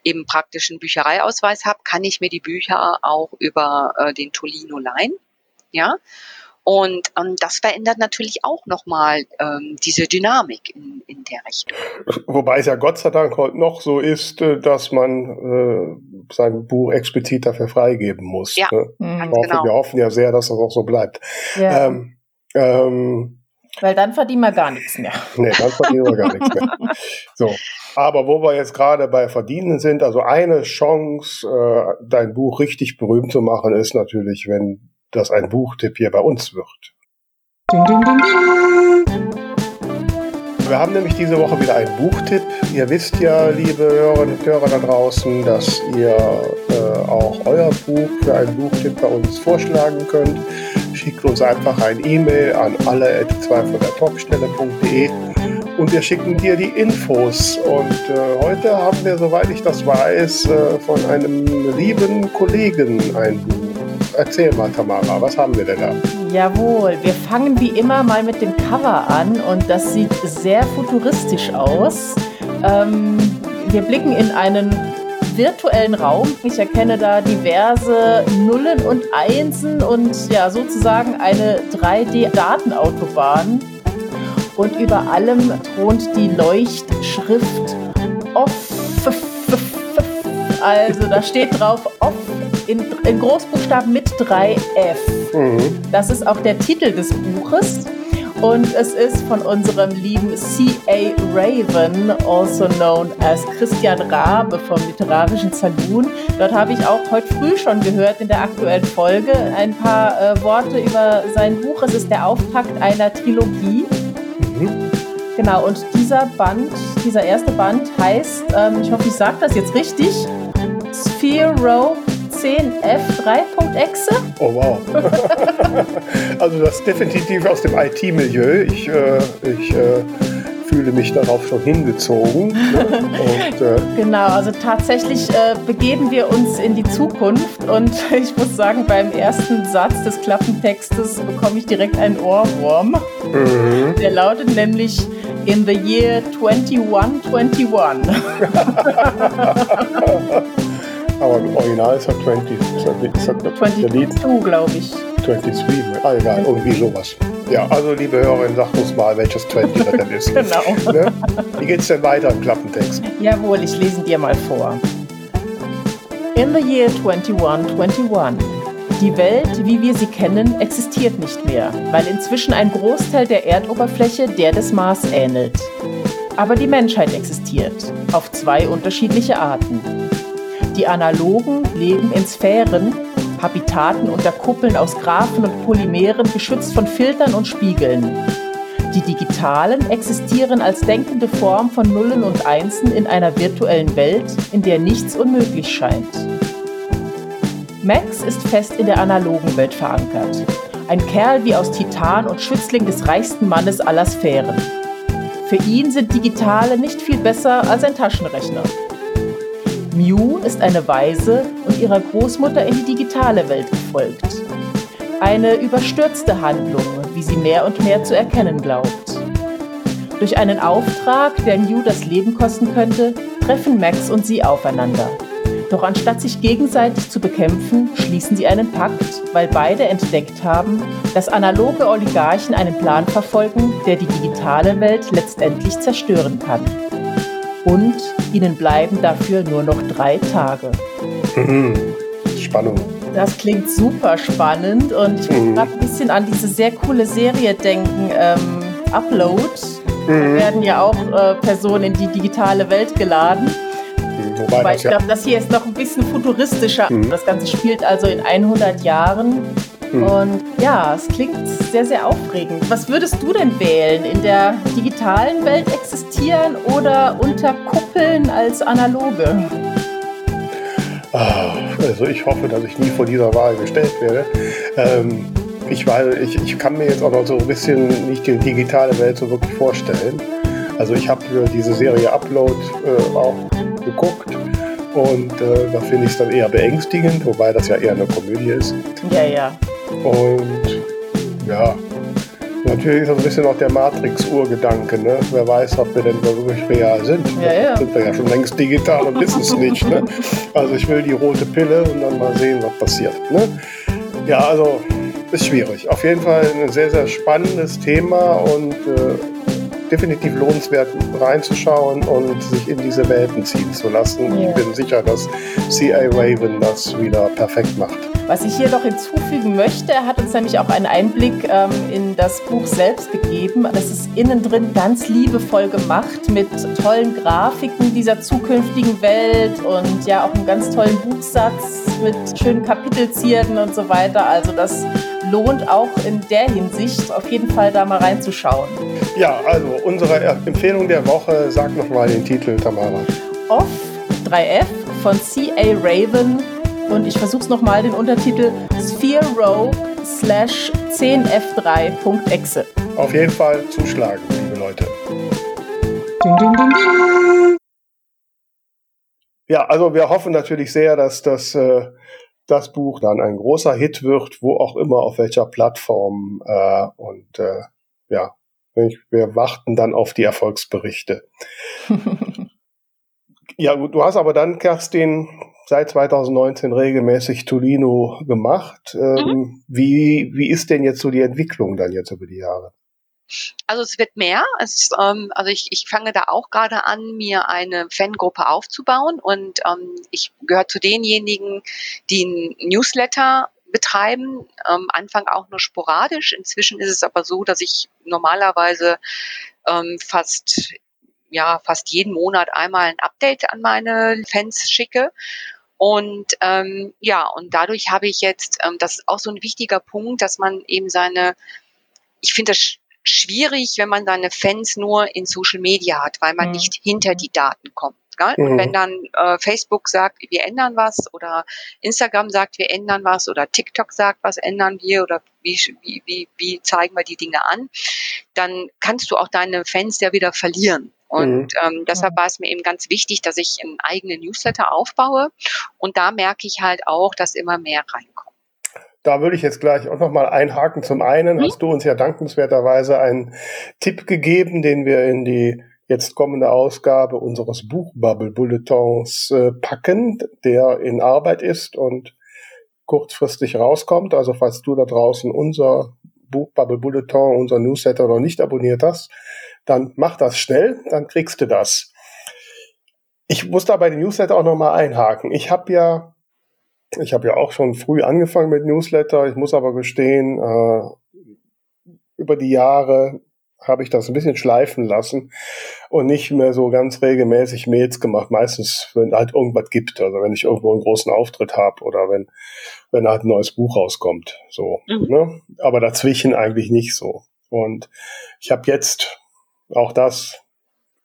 eben praktischen Büchereiausweis habe, kann ich mir die Bücher auch über äh, den Tolino leihen. Ja. Und ähm, das verändert natürlich auch nochmal ähm, diese Dynamik in, in der Richtung. Wobei es ja Gott sei Dank heute noch so ist, äh, dass man äh, sein Buch explizit dafür freigeben muss. Ja, ne? ganz hoffe, genau. Wir hoffen ja sehr, dass das auch so bleibt. Ja. Ähm, ähm, weil dann verdienen wir gar nichts mehr. [laughs] Nee, dann verdienen wir gar nichts mehr. [laughs] So. Aber wo wir jetzt gerade bei Verdienen sind, also eine Chance, äh, dein Buch richtig berühmt zu machen, ist natürlich, wenn das ein Buchtipp hier bei uns wird. Wir haben nämlich diese Woche wieder einen Buchtipp. Ihr wisst ja, liebe Hörerinnen und Hörer da draußen, dass ihr äh, auch euer Buch für einen Buchtipp bei uns vorschlagen könnt. Schickt uns einfach ein E-Mail an alle zwei von der Topstelle.de und wir schicken dir die Infos. Und äh, heute haben wir, soweit ich das weiß, äh, von einem lieben Kollegen ein Buch. Erzähl mal, Tamara, was haben wir denn da? Jawohl, wir fangen wie immer mal mit dem Cover an und das sieht sehr futuristisch aus. Ähm, wir blicken in einen virtuellen Raum. Ich erkenne da diverse Nullen und Einsen und ja, sozusagen eine 3D-Datenautobahn. Und über allem thront die Leuchtschrift Off. Also da steht drauf Off in, in Großbuchstaben mit 3F. Mhm. Das ist auch der Titel des Buches. Und es ist von unserem lieben C.A. Raven, also known as Christian Rabe vom Literarischen Saloon. Dort habe ich auch heute früh schon gehört in der aktuellen Folge ein paar äh, Worte über sein Buch. Es ist der Auftakt einer Trilogie. Mhm. Genau, und dieser Band, dieser erste Band heißt, ähm, ich hoffe, ich sage das jetzt richtig, Sphere Rope 10F3.exe. Oh wow. [laughs] also das ist definitiv aus dem IT-Milieu. Ich, äh, ich äh, fühle mich darauf schon hingezogen. Ne? Und, äh genau, also tatsächlich äh, begeben wir uns in die Zukunft und [laughs] ich muss sagen, beim ersten Satz des Klappentextes bekomme ich direkt einen Ohrwurm. Mhm. Der lautet nämlich in the year 2121. [laughs] Aber im Original ist er 20. Ist er, 22, glaube ich. 23, ah, egal, irgendwie sowas. Ja, also liebe Hörerin, sagt uns mal, welches 20 das denn ist. [laughs] genau. Ne? Wie geht's denn weiter im Klappentext? Jawohl, ich lese dir mal vor. In the year 2121. Die Welt, wie wir sie kennen, existiert nicht mehr, weil inzwischen ein Großteil der Erdoberfläche der des Mars ähnelt. Aber die Menschheit existiert, auf zwei unterschiedliche Arten. Die Analogen leben in Sphären, Habitaten unter Kuppeln aus Graphen und Polymeren, geschützt von Filtern und Spiegeln. Die Digitalen existieren als denkende Form von Nullen und Einsen in einer virtuellen Welt, in der nichts unmöglich scheint. Max ist fest in der analogen Welt verankert. Ein Kerl wie aus Titan und Schützling des reichsten Mannes aller Sphären. Für ihn sind Digitale nicht viel besser als ein Taschenrechner. Mew ist eine Waise und ihrer Großmutter in die digitale Welt gefolgt. Eine überstürzte Handlung, wie sie mehr und mehr zu erkennen glaubt. Durch einen Auftrag, der Mew das Leben kosten könnte, treffen Max und sie aufeinander. Doch anstatt sich gegenseitig zu bekämpfen, schließen sie einen Pakt, weil beide entdeckt haben, dass analoge Oligarchen einen Plan verfolgen, der die digitale Welt letztendlich zerstören kann und ihnen bleiben dafür nur noch drei Tage. Mhm. Spannung. Das klingt super spannend und ich muss mhm. gerade ein bisschen an diese sehr coole Serie denken, ähm, Upload. Mhm. Da werden ja auch äh, Personen in die digitale Welt geladen. Mhm. Wobei, Wobei ich glaube, das hier ist noch ein bisschen futuristischer. Mhm. Das Ganze spielt also in 100 Jahren hm. Und ja, es klingt sehr, sehr aufregend. Was würdest du denn wählen? In der digitalen Welt existieren oder unter Kuppeln als analoge? Ah, Also ich hoffe, dass ich nie vor dieser Wahl gestellt werde. Ähm, ich, weil ich, ich kann mir jetzt auch noch so ein bisschen nicht die digitale Welt so wirklich vorstellen. Also ich habe diese Serie Upload äh, auch geguckt und äh, da finde ich es dann eher beängstigend, wobei das ja eher eine Komödie ist. Ja, ja. Und ja, natürlich ist das ein bisschen auch der Matrix-Urgedanke. Ne? Wer weiß, ob wir denn wirklich real sind. Ja, ja. Sind wir ja schon längst digital und wissen es nicht. Ne? Also ich will die rote Pille und dann mal sehen, was passiert. Ne? Ja, also ist schwierig. Auf jeden Fall ein sehr, sehr spannendes Thema und äh, definitiv lohnenswert reinzuschauen und sich in diese Welten ziehen zu lassen. Ja. Ich bin sicher, dass C.A. Raven das wieder perfekt macht. Was ich hier noch hinzufügen möchte, er hat uns nämlich auch einen Einblick ähm, in das Buch selbst gegeben. Das ist innen drin ganz liebevoll gemacht mit tollen Grafiken dieser zukünftigen Welt und ja auch einem ganz tollen Buchsatz mit schönen Kapitelzierden und so weiter. Also das lohnt auch in der Hinsicht auf jeden Fall da mal reinzuschauen. Ja, also unsere Empfehlung der Woche, sag nochmal den Titel, Tamara. Off 3F von C.A. Raven und ich versuche es nochmal, den Untertitel Sphere Row slash 10F3.exe. Auf jeden Fall zuschlagen, liebe Leute. Ja, also wir hoffen natürlich sehr, dass das, äh, das Buch dann ein großer Hit wird, wo auch immer, auf welcher Plattform. Äh, und äh, ja, wir warten dann auf die Erfolgsberichte. [laughs] ja, gut, du hast aber dann, Kerstin, seit 2019 regelmäßig Tolino gemacht. Ähm, Mhm. wie, wie ist denn jetzt so die Entwicklung dann jetzt über die Jahre? Also es wird mehr. Es, ähm, also ich, ich fange da auch gerade an, mir eine Fangruppe aufzubauen und ähm, ich gehöre zu denjenigen, die einen Newsletter betreiben. Am Anfang auch nur sporadisch. Inzwischen ist es aber so, dass ich normalerweise ähm, fast ja fast jeden Monat einmal ein Update an meine Fans schicke. Und ähm, ja, und dadurch habe ich jetzt, ähm, das ist auch so ein wichtiger Punkt, dass man eben seine, ich finde das sch- schwierig, wenn man seine Fans nur in Social Media hat, weil man Mhm. nicht hinter die Daten kommt. Gell? Mhm. Und wenn dann äh, Facebook sagt, wir ändern was oder Instagram sagt, wir ändern was oder TikTok sagt, was ändern wir oder wie, wie, wie, wie zeigen wir die Dinge an, dann kannst du auch deine Fans ja wieder verlieren. Und ähm, deshalb war es mir eben ganz wichtig, dass ich einen eigenen Newsletter aufbaue. Und da merke ich halt auch, dass immer mehr reinkommt. Da würde ich jetzt gleich auch nochmal einhaken. Zum einen Mhm. hast du uns ja dankenswerterweise einen Tipp gegeben, den wir in die jetzt kommende Ausgabe unseres Buchbubble Bulletins äh, packen, der in Arbeit ist und kurzfristig rauskommt. Also falls du da draußen unser Buchbubble Bulletin, unser Newsletter noch nicht abonniert hast, dann mach das schnell, dann kriegst du das. Ich muss da bei den Newsletter auch nochmal einhaken. Ich habe ja ich habe ja auch schon früh angefangen mit Newsletter. Ich muss aber gestehen, äh, über die Jahre habe ich das ein bisschen schleifen lassen und nicht mehr so ganz regelmäßig Mails gemacht. Meistens, wenn halt irgendwas gibt, also wenn ich irgendwo einen großen Auftritt habe oder wenn wenn halt ein neues Buch rauskommt, so. Mhm. Ne? Aber dazwischen eigentlich nicht so. Und ich habe jetzt auch das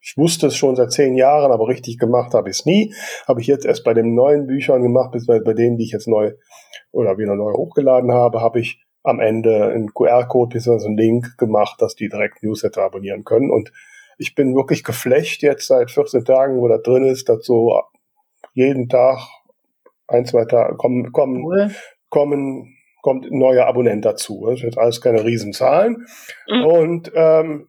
ich wusste es schon seit zehn Jahren, aber richtig gemacht habe ich es nie. Habe ich jetzt erst bei den neuen Büchern gemacht, beziehungsweise bei denen, die ich jetzt neu oder wieder neu hochgeladen habe, habe ich am Ende einen QR-Code bzw. einen Link gemacht, dass die direkt Newsletter abonnieren können. Und ich bin wirklich geflecht jetzt seit 14 Tagen, wo da drin ist, dass so jeden Tag ein, zwei Tage kommen, kommen, Cool. kommen, kommt ein neuer Abonnent dazu. Das jetzt alles keine Riesenzahlen. Mhm. Und ähm,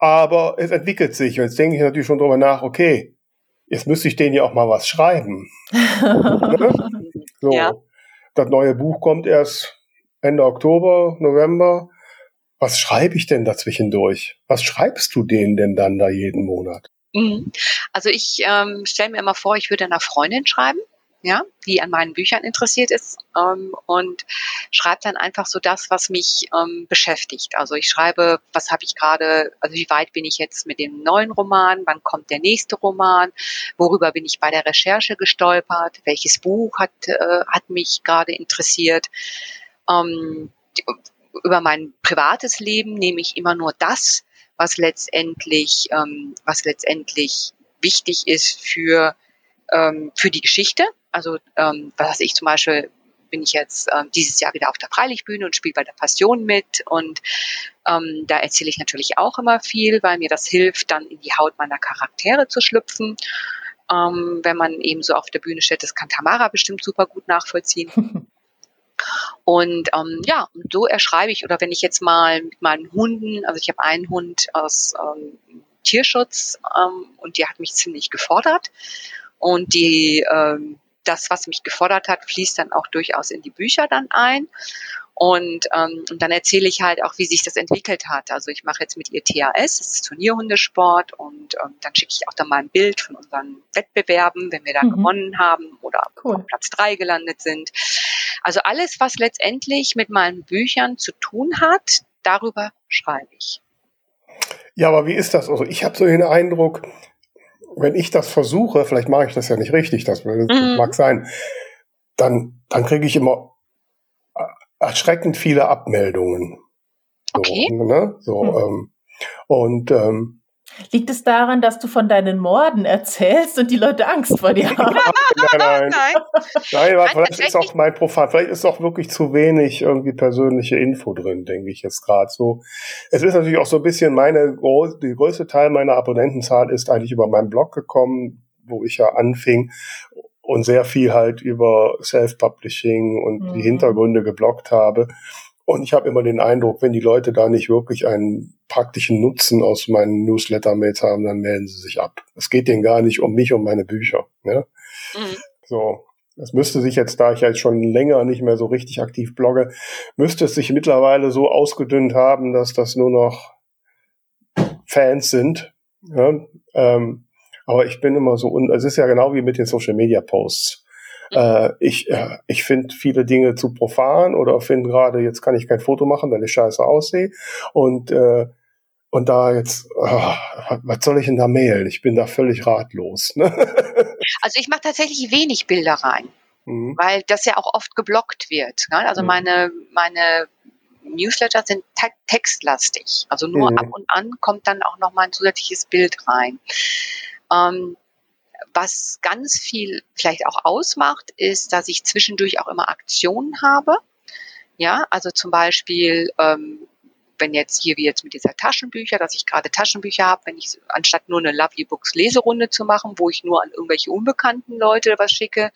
aber es entwickelt sich. Und jetzt denke ich natürlich schon drüber nach, okay, jetzt müsste ich denen ja auch mal was schreiben. [laughs] Ne? So, Ja. das neue Buch kommt erst Ende Oktober, November. Was schreibe ich denn dazwischendurch? Was schreibst du denen denn dann da jeden Monat? Mhm. Also ich ähm, stelle mir immer vor, ich würde einer Freundin schreiben, ja, die an meinen Büchern interessiert ist ähm, und schreibe dann einfach so das, was mich ähm, beschäftigt. Also ich schreibe, was habe ich gerade, also wie weit bin ich jetzt mit dem neuen Roman, wann kommt der nächste Roman, worüber bin ich bei der Recherche gestolpert, welches Buch hat, äh, hat mich gerade interessiert. Ähm, über mein privates Leben nehme ich immer nur das, was letztendlich, ähm, was letztendlich wichtig ist für, ähm, für die Geschichte. Also ähm, was weiß ich zum Beispiel bin ich jetzt äh, dieses Jahr wieder auf der Freilichtbühne und spiele bei der Passion mit. Und ähm, da erzähle ich natürlich auch immer viel, weil mir das hilft, dann in die Haut meiner Charaktere zu schlüpfen. Ähm, wenn man eben so auf der Bühne steht, das kann Tamara bestimmt super gut nachvollziehen. [laughs] Und ähm, ja, und so erschreibe ich, oder wenn ich jetzt mal mit meinen Hunden, also ich habe einen Hund aus ähm, Tierschutz ähm, und die hat mich ziemlich gefordert. Und die ähm, das, was mich gefordert hat, fließt dann auch durchaus in die Bücher dann ein. Und, ähm, und dann erzähle ich halt auch, wie sich das entwickelt hat. Also ich mache jetzt mit ihr TAS, das ist Turnierhundesport, und ähm, dann schicke ich auch dann mal ein Bild von unseren Wettbewerben, wenn wir da mhm. gewonnen haben oder cool. auf Platz drei gelandet sind. Also alles, was letztendlich mit meinen Büchern zu tun hat, darüber schreibe ich. Ja, aber wie ist das? Also ich habe so den Eindruck, wenn ich das versuche, vielleicht mache ich das ja nicht richtig, das mhm. mag sein, dann, dann kriege ich immer erschreckend viele Abmeldungen. So, okay. Ne? So, mhm. ähm, und ähm, Liegt es daran, dass du von deinen Morden erzählst und die Leute Angst vor dir [laughs] haben? nein, nein. [laughs] Nein, nein aber vielleicht ist auch mein Profan, vielleicht ist auch wirklich zu wenig irgendwie persönliche Info drin, denke ich jetzt gerade so. Es ist natürlich auch so ein bisschen meine, die größte Teil meiner Abonnentenzahl ist eigentlich über meinen Blog gekommen, wo ich ja anfing und sehr viel halt über Self-Publishing und mhm. die Hintergründe geblockt habe. Und ich habe immer den Eindruck, wenn die Leute da nicht wirklich einen praktischen Nutzen aus meinen Newsletter-Mails haben, dann melden sie sich ab. Es geht denen gar nicht um mich, um meine Bücher. Ne? Mhm. So. Das müsste sich jetzt, da ich jetzt schon länger nicht mehr so richtig aktiv blogge, müsste es sich mittlerweile so ausgedünnt haben, dass das nur noch Fans sind. Ja? Ähm, aber ich bin immer so, und es ist ja genau wie mit den Social Media Posts. Äh, ich äh, ich finde viele Dinge zu profan oder finde gerade, jetzt kann ich kein Foto machen, weil ich scheiße aussehe. Und, äh, und da jetzt, oh, was soll ich denn da mailen? Ich bin da völlig ratlos. Ne? [laughs] Also ich mache tatsächlich wenig Bilder rein, mhm. weil das ja auch oft geblockt wird. Ne? Also mhm. meine, meine Newsletter sind te textlastig. Also nur mhm. ab und an kommt dann auch noch mal ein zusätzliches Bild rein. Ähm, was ganz viel vielleicht auch ausmacht, ist, dass ich zwischendurch auch immer Aktionen habe. Ja, also zum Beispiel, ähm, wenn jetzt hier wie jetzt mit dieser Taschenbücher, dass ich gerade Taschenbücher habe, wenn ich anstatt nur eine Lovely Books Leserunde zu machen, wo ich nur an irgendwelche unbekannten Leute was schicke,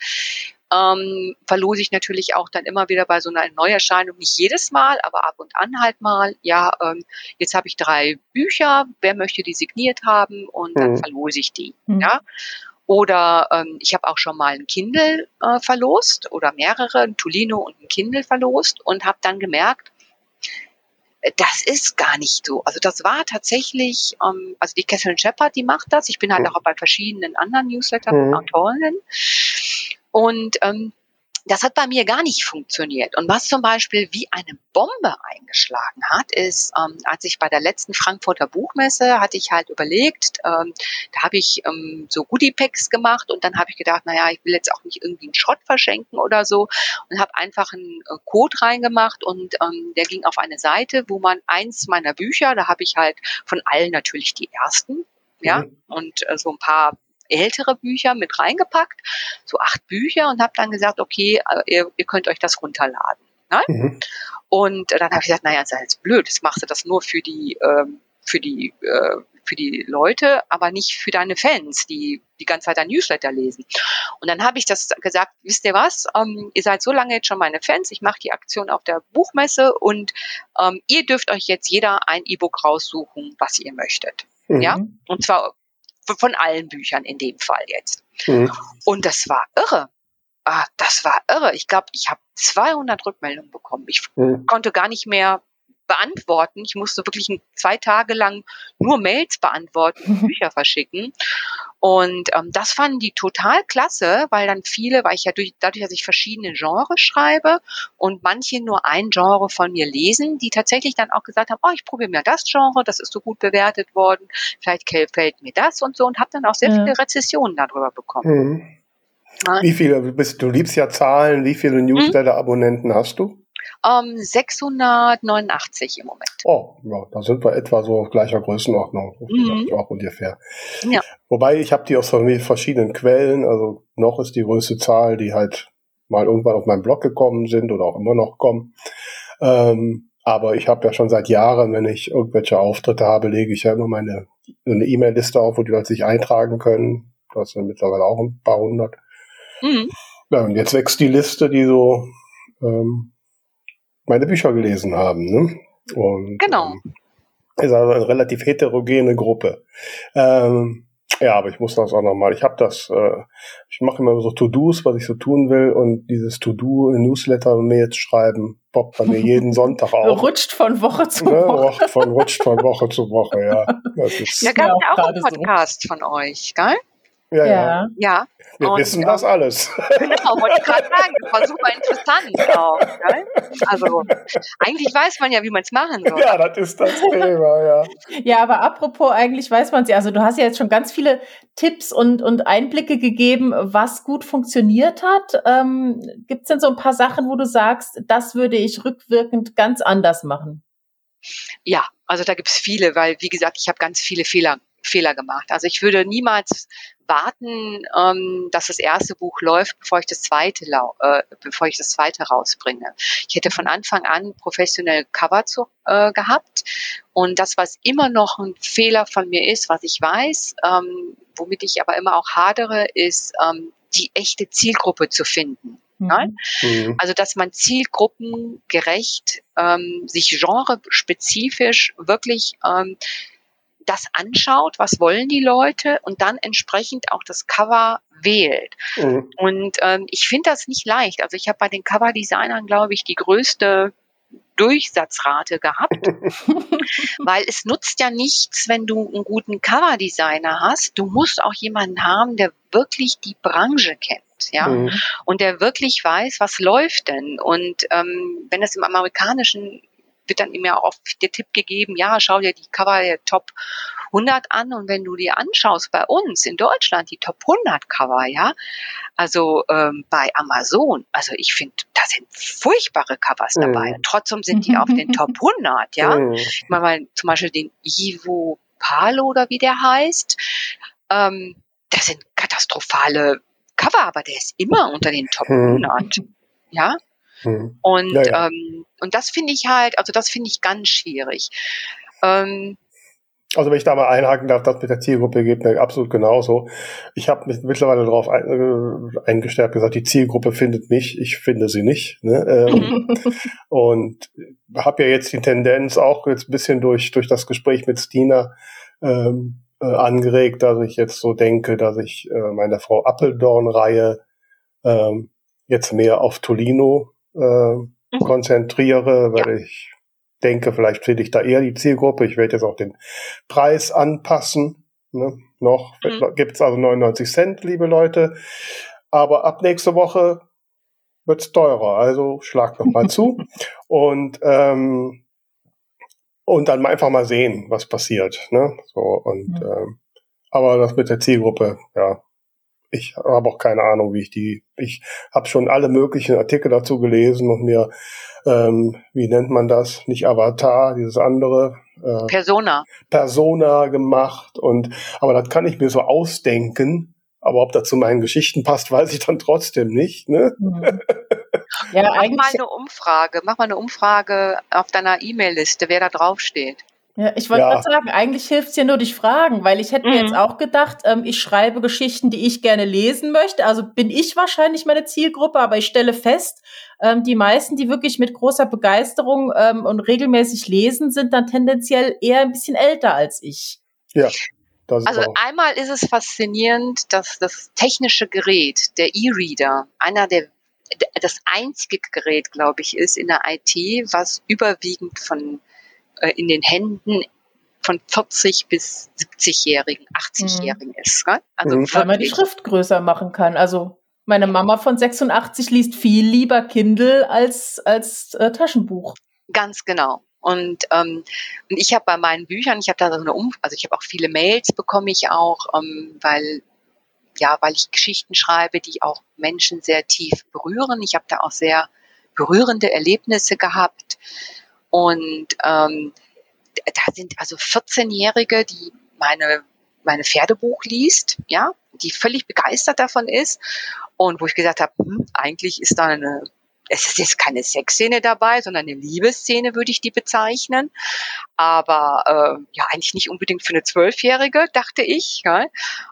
ähm, verlose ich natürlich auch dann immer wieder bei so einer Neuerscheinung, nicht jedes Mal, aber ab und an halt mal, ja, ähm, jetzt habe ich drei Bücher, wer möchte die signiert haben und dann mhm. verlose ich die. Mhm. Ja. Oder ähm, ich habe auch schon mal ein Kindle äh, verlost oder mehrere, ein Tolino und ein Kindle verlost und habe dann gemerkt, äh, das ist gar nicht so. Also das war tatsächlich, ähm, also die Catherine Shepard, die macht das. Ich bin halt auch bei verschiedenen anderen Newsletter-Autorinnen. Mhm. Und ähm, das hat bei mir gar nicht funktioniert. Und was zum Beispiel wie eine Bombe eingeschlagen hat, ist, ähm, als ich bei der letzten Frankfurter Buchmesse hatte ich halt überlegt, ähm, da habe ich ähm, so Goodie-Packs gemacht und dann habe ich gedacht, naja, ich will jetzt auch nicht irgendwie einen Schrott verschenken oder so und habe einfach einen äh, Code reingemacht und ähm, der ging auf eine Seite, wo man eins meiner Bücher, da habe ich halt von allen natürlich die ersten, ja, mhm. und äh, so ein paar ältere Bücher mit reingepackt, so acht Bücher und habe dann gesagt, okay, äh, ihr, ihr könnt euch das runterladen. Ne? Mhm. Und dann habe ich gesagt, naja, ist ja jetzt blöd, das machst du das nur für die, ähm, für die, äh, für die Leute, aber nicht für deine Fans, die die ganze Zeit dein Newsletter lesen. Und dann habe ich das gesagt, wisst ihr was, ähm, ihr seid so lange jetzt schon meine Fans, ich mache die Aktion auf der Buchmesse und ähm, ihr dürft euch jetzt jeder ein E-Book raussuchen, was ihr möchtet. Mhm. Ja, und zwar von allen Büchern in dem Fall jetzt. Mhm. Und das war irre. Ah, das war irre. Ich glaube, ich habe 200 Rückmeldungen bekommen. Ich mhm. konnte gar nicht mehr beantworten. Ich musste wirklich zwei Tage lang nur Mails beantworten, [laughs] Bücher verschicken. Und ähm, das fanden die total klasse, weil dann viele, weil ich ja durch, dadurch, dass ich verschiedene Genres schreibe und manche nur ein Genre von mir lesen, die tatsächlich dann auch gesagt haben, oh, ich probiere mir das Genre, das ist so gut bewertet worden, vielleicht gefällt mir das und so und habe dann auch sehr viele Rezessionen darüber bekommen. Mhm. Wie viele, du liebst ja Zahlen, wie viele Newsletter-Abonnenten hast du? Ähm, 689 im Moment. Oh, ja, da sind wir etwa so auf gleicher Größenordnung. Mhm. Auch ungefähr. Ja. Wobei ich habe die aus verschiedenen Quellen. Also noch ist die größte Zahl, die halt mal irgendwann auf meinen Blog gekommen sind oder auch immer noch kommen. Ähm, aber ich habe ja schon seit Jahren, wenn ich irgendwelche Auftritte habe, lege ich ja immer meine eine E-Mail-Liste auf, wo die Leute sich eintragen können. Das sind mittlerweile auch ein paar hundert. Mhm. Ja, und jetzt wächst die Liste, die so ähm, meine Bücher gelesen haben. Ne? Und, genau. Ähm, ist also eine relativ heterogene Gruppe. Ähm, ja, aber ich muss das auch nochmal. Ich habe das, äh, ich mache immer so To-Dos, was ich so tun will und dieses To-Do Newsletter mir jetzt schreiben, poppt bei mir jeden [laughs] Sonntag auf. Rutscht von Woche zu ne? Woche. Von, rutscht von Woche zu Woche, ja. Das [laughs] ist ja, gab ja auch einen Podcast so. von euch, gell? Ja, ja. ja. Wir und, wissen das alles. Genau, wollte ich gerade sagen. Das war super interessant auch. Gell? Also, eigentlich weiß man ja, wie man es machen soll. Ja, das ist das Thema, ja. Ja, aber apropos, eigentlich weiß man es ja. Also, du hast ja jetzt schon ganz viele Tipps und, und Einblicke gegeben, was gut funktioniert hat. Ähm, Gibt es denn so ein paar Sachen, wo du sagst, das würde ich rückwirkend ganz anders machen? Ja, also da gibt es viele, weil, wie gesagt, ich habe ganz viele Fehler Fehler gemacht. Also ich würde niemals warten, ähm, dass das erste Buch läuft, bevor ich das zweite, äh, bevor ich das zweite rausbringe. Ich hätte von Anfang an professionell Cover zu, äh, gehabt und das, was immer noch ein Fehler von mir ist, was ich weiß, ähm, womit ich aber immer auch hadere, ist ähm, die echte Zielgruppe zu finden. Mhm. mhm. Also dass man zielgruppengerecht ähm, sich genrespezifisch wirklich ähm, das anschaut, was wollen die Leute und dann entsprechend auch das Cover wählt. Mhm. Und ähm, ich finde das nicht leicht. Also ich habe bei den Cover-Designern, glaube ich, die größte Durchsatzrate gehabt, [laughs] [laughs] weil es nutzt ja nichts, wenn du einen guten Cover-Designer hast. Du musst auch jemanden haben, der wirklich die Branche kennt. Ja, mhm. und der wirklich weiß, was läuft denn. Und ähm, wenn das im amerikanischen wird dann immer oft der Tipp gegeben, ja, schau dir die Cover der Top 100 an und wenn du dir anschaust bei uns in Deutschland die Top 100 Cover, ja, also ähm, bei Amazon, also ich finde, da sind furchtbare Covers dabei. Mhm. Trotzdem sind die auf den Top 100, ja. Mhm. Ich meine zum Beispiel den Ivo Palo oder wie der heißt, ähm, das sind katastrophale Cover, aber der ist immer unter den Top 100, mhm. ja. Mhm. Und, ja, ja. Ähm, und das finde ich halt, also das finde ich ganz schwierig. Ähm, also wenn ich da mal einhaken darf, das mit der Zielgruppe geht mir absolut genauso. Ich habe mich mittlerweile darauf ein, äh, eingestellt, gesagt, die Zielgruppe findet mich, ich finde sie nicht. Ne? Ähm, [laughs] und habe ja jetzt die Tendenz auch jetzt ein bisschen durch durch das Gespräch mit Stina ähm, äh, angeregt, dass ich jetzt so denke, dass ich äh, meine Frau Appeldorn-Reihe ähm, jetzt mehr auf Tolino äh, mhm. konzentriere, weil ja. ich denke, vielleicht finde ich da eher die Zielgruppe. Ich werde jetzt auch den Preis anpassen. Ne? Noch mhm. gibt es also 99 Cent, liebe Leute. Aber ab nächste Woche wird's teurer. Also schlag noch mal zu. [laughs] Und ähm, und dann einfach mal sehen, was passiert. Ne? So und mhm. ähm, aber das mit der Zielgruppe, ja, ich habe auch keine Ahnung, wie ich die. Ich habe schon alle möglichen Artikel dazu gelesen und mir, ähm, wie nennt man das? Nicht Avatar, dieses andere. Äh, Persona. Persona gemacht und aber das kann ich mir so ausdenken. Aber ob das zu meinen Geschichten passt, weiß ich dann trotzdem nicht. Ne? Mhm. [laughs] Ja, mach mal eine Umfrage. Mach mal eine Umfrage auf deiner E-Mail-Liste, wer da drauf steht. Ja, ich wollte ja. gerade sagen, eigentlich hilft es ja nur durch Fragen, weil ich hätte mhm. mir jetzt mhm. auch gedacht, ähm, ich schreibe Geschichten, die ich gerne lesen möchte. Also bin ich wahrscheinlich meine Zielgruppe, aber ich stelle fest, ähm, die meisten, die wirklich mit großer Begeisterung ähm, und regelmäßig lesen, sind dann tendenziell eher ein bisschen älter als ich. Ja. also auch. einmal ist es faszinierend, dass das technische Gerät, der E-Reader, einer der das einzige Gerät, glaube ich, ist in der IT, was überwiegend von in den Händen von 40 bis 70-Jährigen, 80-Jährigen mhm. ist. Ne? Also mhm. Weil man die Schrift größer machen kann. Also meine Mama von 86 liest viel lieber Kindle als, als äh, Taschenbuch. Ganz genau. Und, ähm, und ich habe bei meinen Büchern, ich habe da so eine um, also ich habe auch viele Mails bekomme ich auch, ähm, weil ja, weil ich Geschichten schreibe, die auch Menschen sehr tief berühren. Ich habe da auch sehr berührende Erlebnisse gehabt. Und ähm, da sind also 14-Jährige, die meine, meine Pferdebuch liest, ja, die völlig begeistert davon ist. Und wo ich gesagt habe, hm, eigentlich ist da eine es ist jetzt keine Sexszene dabei, sondern eine Liebesszene würde ich die bezeichnen. Aber äh, ja, eigentlich nicht unbedingt für eine Zwölfjährige, dachte ich. Ja.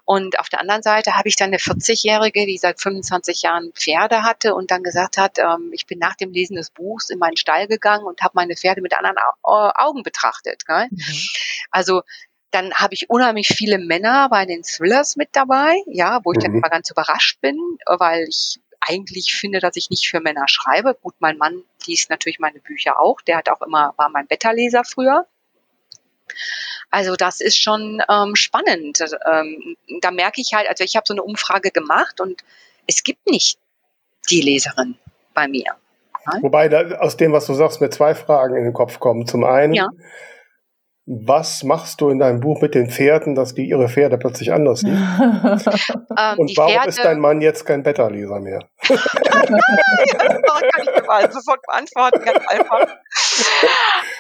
Und auf der anderen Seite habe ich dann eine 40-Jährige, die seit 25 Jahren Pferde hatte und dann gesagt hat, ähm, ich bin nach dem Lesen des Buchs in meinen Stall gegangen und habe meine Pferde mit anderen Augen betrachtet. Mhm. Also dann habe ich unheimlich viele Männer bei den Thrillers mit dabei, ja, wo ich mhm. dann immer ganz überrascht bin, weil ich eigentlich finde, dass ich nicht für Männer schreibe. Gut, mein Mann liest natürlich meine Bücher auch. Der hat auch immer, war mein Beta-Leser früher. Also das ist schon ähm, spannend. Ähm, da merke ich halt, also ich habe so eine Umfrage gemacht und es gibt nicht die Leserin bei mir. Wobei da, aus dem, was du sagst, mir zwei Fragen in den Kopf kommen. Zum einen, ja. Was machst du in deinem Buch mit den Pferden, dass die ihre Pferde plötzlich anders sehen? [laughs] ähm, Und warum Pferde, ist dein Mann jetzt kein Beta-Leser mehr? [laughs] [laughs] das kann ich dir sofort beantworten, ganz einfach.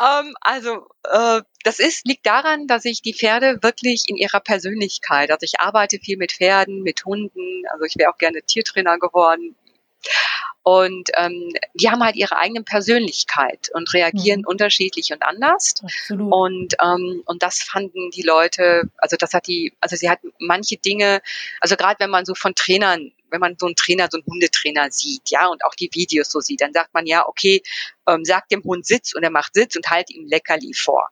ähm, also, äh, das ist, liegt daran, dass ich die Pferde wirklich in ihrer Persönlichkeit, also ich arbeite viel mit Pferden, mit Hunden, also ich wäre auch gerne Tiertrainer geworden, und ähm, die haben halt ihre eigene Persönlichkeit und reagieren mhm. unterschiedlich und anders. Absolut. Und, ähm, und das fanden die Leute, also das hat die, also sie hat manche Dinge, also gerade wenn man so von Trainern wenn man so einen Trainer, so einen Hundetrainer sieht, ja, und auch die Videos so sieht, dann sagt man ja, okay, ähm, sagt dem Hund Sitz und er macht Sitz und halt ihm Leckerli vor.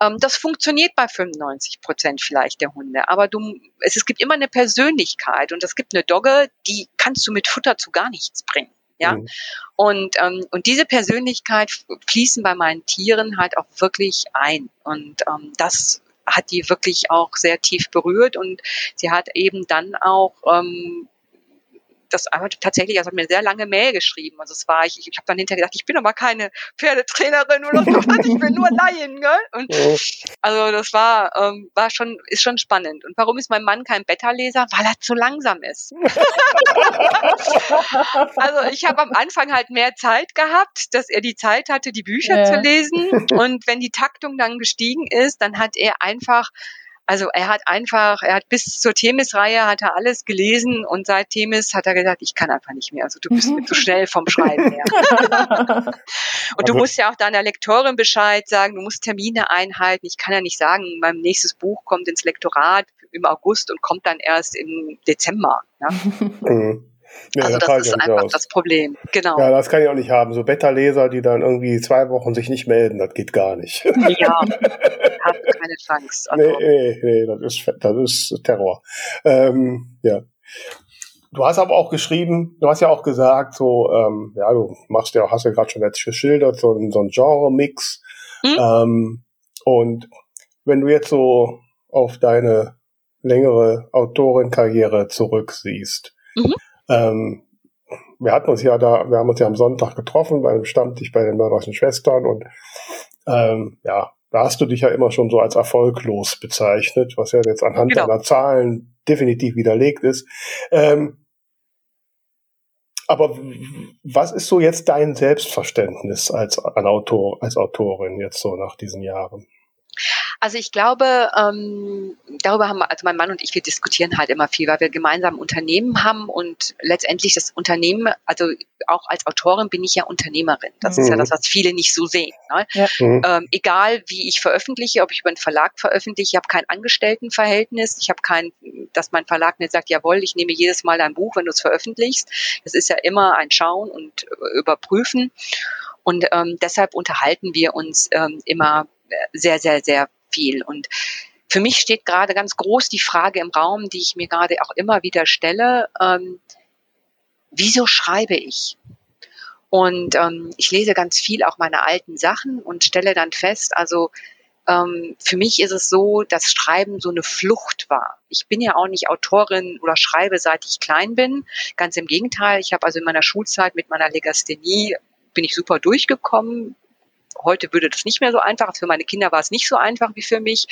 Ähm, das funktioniert bei 95 Prozent vielleicht der Hunde, aber du, es, es gibt immer eine Persönlichkeit und es gibt eine Dogge, die kannst du mit Futter zu gar nichts bringen. Ja, mhm. und, ähm, und diese Persönlichkeit fließen bei meinen Tieren halt auch wirklich ein. Und ähm, das hat die wirklich auch sehr tief berührt und sie hat eben dann auch ähm, das aber tatsächlich, also hat mir sehr lange Mail geschrieben. Also es war, ich, ich habe dann hinterher gedacht, ich bin aber keine Pferdetrainerin oder so, [laughs] ich bin nur Laien, gell? Und also das war, ähm, war schon, ist schon spannend. Und warum ist mein Mann kein Beta-Leser? Weil er zu langsam ist. [laughs] also ich habe am Anfang halt mehr Zeit gehabt, dass er die Zeit hatte, die Bücher ja. zu lesen. Und wenn die Taktung dann gestiegen ist, dann hat er einfach also er hat einfach, er hat bis zur Themis-Reihe hat er alles gelesen und seit Themis hat er gesagt, ich kann einfach nicht mehr. Also du bist mir zu schnell vom Schreiben her. [laughs] und du also musst ja auch deiner Lektorin Bescheid sagen, du musst Termine einhalten. Ich kann ja nicht sagen, mein nächstes Buch kommt ins Lektorat im August und kommt dann erst im Dezember. Ja? Ja, also das, das ist einfach aus. das Problem. Genau. Ja, das kann ich auch nicht haben. So Beta-Leser, die dann irgendwie zwei Wochen sich nicht melden, das geht gar nicht. Ja, [laughs] hat keine Chance. Also. Nee, nee, nee, das ist, das ist Terror. Ähm, ja. Du hast aber auch geschrieben, du hast ja auch gesagt, so, ähm, ja, du machst ja, hast ja gerade schon jetzt geschildert, so, so ein Genre-Mix. Hm? Ähm, und wenn du jetzt so auf deine längere Autorenkarriere zurücksiehst, mhm. Ähm, wir hatten uns ja da, wir haben uns ja am Sonntag getroffen bei einem Stammtisch bei den mörderischen Schwestern und ähm, ja, da hast du dich ja immer schon so als erfolglos bezeichnet, was ja jetzt anhand genau. deiner Zahlen definitiv widerlegt ist. Ähm, aber was ist so jetzt dein Selbstverständnis als, als Autor, als Autorin jetzt so nach diesen Jahren? Also ich glaube, ähm, darüber haben wir, also mein Mann und ich, wir diskutieren halt immer viel, weil wir gemeinsam Unternehmen haben und letztendlich das Unternehmen, also auch als Autorin bin ich ja Unternehmerin. Das mhm. ist ja mhm. das, was viele nicht so sehen. Ne? Ja. Mhm. Ähm, egal wie ich veröffentliche, ob ich über einen Verlag veröffentliche, ich habe kein Angestelltenverhältnis, ich habe kein, dass mein Verlag nicht sagt, jawohl, ich nehme jedes Mal dein Buch, wenn du es veröffentlichst. Das ist ja immer ein Schauen und äh, Überprüfen. Und ähm, deshalb unterhalten wir uns ähm, immer sehr, sehr, sehr viel. Und für mich steht gerade ganz groß die Frage im Raum, die ich mir gerade auch immer wieder stelle, ähm, wieso schreibe ich? Und ähm, ich lese ganz viel auch meine alten Sachen und stelle dann fest, also ähm, für mich ist es so, dass Schreiben so eine Flucht war. Ich bin ja auch nicht Autorin oder schreibe, seit ich klein bin. Ganz im Gegenteil, ich habe also in meiner Schulzeit mit meiner Legasthenie bin ich super durchgekommen, Heute würde das nicht mehr so einfach. Für meine Kinder war es nicht so einfach wie für mich.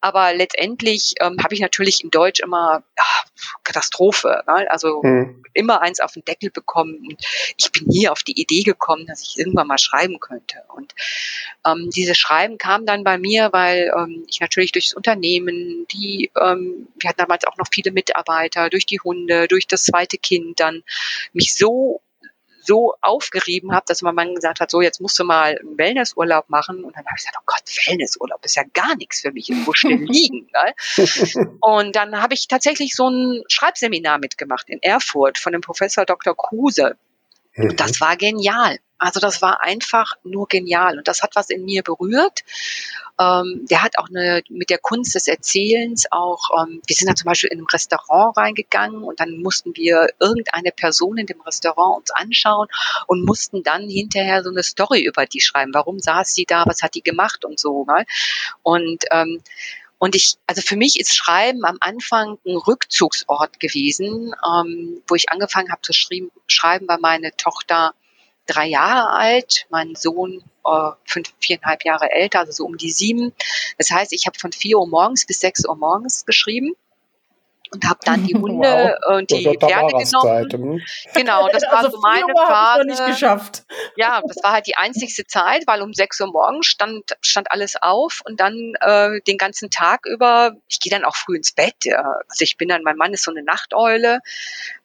Aber letztendlich ähm, habe ich natürlich in Deutsch immer ach, Katastrophe. Ne? Also mhm. immer eins auf den Deckel bekommen. Und ich bin nie auf die Idee gekommen, dass ich irgendwann mal schreiben könnte. Und ähm, dieses Schreiben kam dann bei mir, weil ähm, ich natürlich durchs Unternehmen, die, ähm, wir hatten damals auch noch viele Mitarbeiter, durch die Hunde, durch das zweite Kind dann mich so so aufgerieben habe, dass mein Mann gesagt hat, so jetzt musst du mal einen Wellnessurlaub machen. Und dann habe ich gesagt, oh Gott, Wellnessurlaub ist ja gar nichts für mich, irgendwo still [laughs] liegen. Ne? Und dann habe ich tatsächlich so ein Schreibseminar mitgemacht in Erfurt von dem Professor Dr. Kruse. Und das war genial. Also das war einfach nur genial und das hat was in mir berührt. Ähm, der hat auch eine, mit der Kunst des Erzählens auch, ähm, wir sind da zum Beispiel in ein Restaurant reingegangen und dann mussten wir irgendeine Person in dem Restaurant uns anschauen und mussten dann hinterher so eine Story über die schreiben. Warum saß sie da? Was hat die gemacht und so. Ne? Und ähm, und ich, also für mich ist Schreiben am Anfang ein Rückzugsort gewesen, ähm, wo ich angefangen habe zu schreiben, weil meine Tochter drei Jahre alt, mein Sohn äh, fünf, viereinhalb Jahre älter, also so um die sieben. Das heißt, ich habe von vier Uhr morgens bis sechs Uhr morgens geschrieben und habe dann die [laughs] Hunde wow. und die Pferde genommen. Hm? Genau, das war also so meine Phase. Nicht geschafft. Ja, das war halt die einzigste Zeit, weil um sechs Uhr morgens stand, stand alles auf und dann äh, den ganzen Tag über, ich gehe dann auch früh ins Bett. Ja. Also ich bin dann, mein Mann ist so eine Nachteule.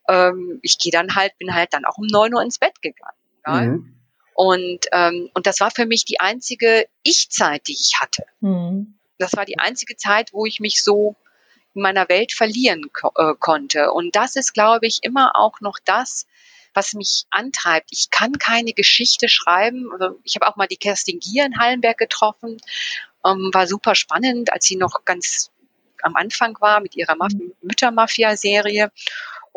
Ähm, ich gehe dann halt, bin halt dann auch um neun Uhr ins Bett gegangen. Mhm. Und, ähm, und das war für mich die einzige Ich-Zeit, die ich hatte. Mhm. Das war die einzige Zeit, wo ich mich so in meiner Welt verlieren ko äh, konnte. Und das ist, glaube ich, immer auch noch das, was mich antreibt. Ich kann keine Geschichte schreiben. Also ich habe auch mal die Kerstin Gier in Hallenberg getroffen. Ähm, war super spannend, als sie noch ganz am Anfang war mit ihrer mhm. Müttermafia-Serie.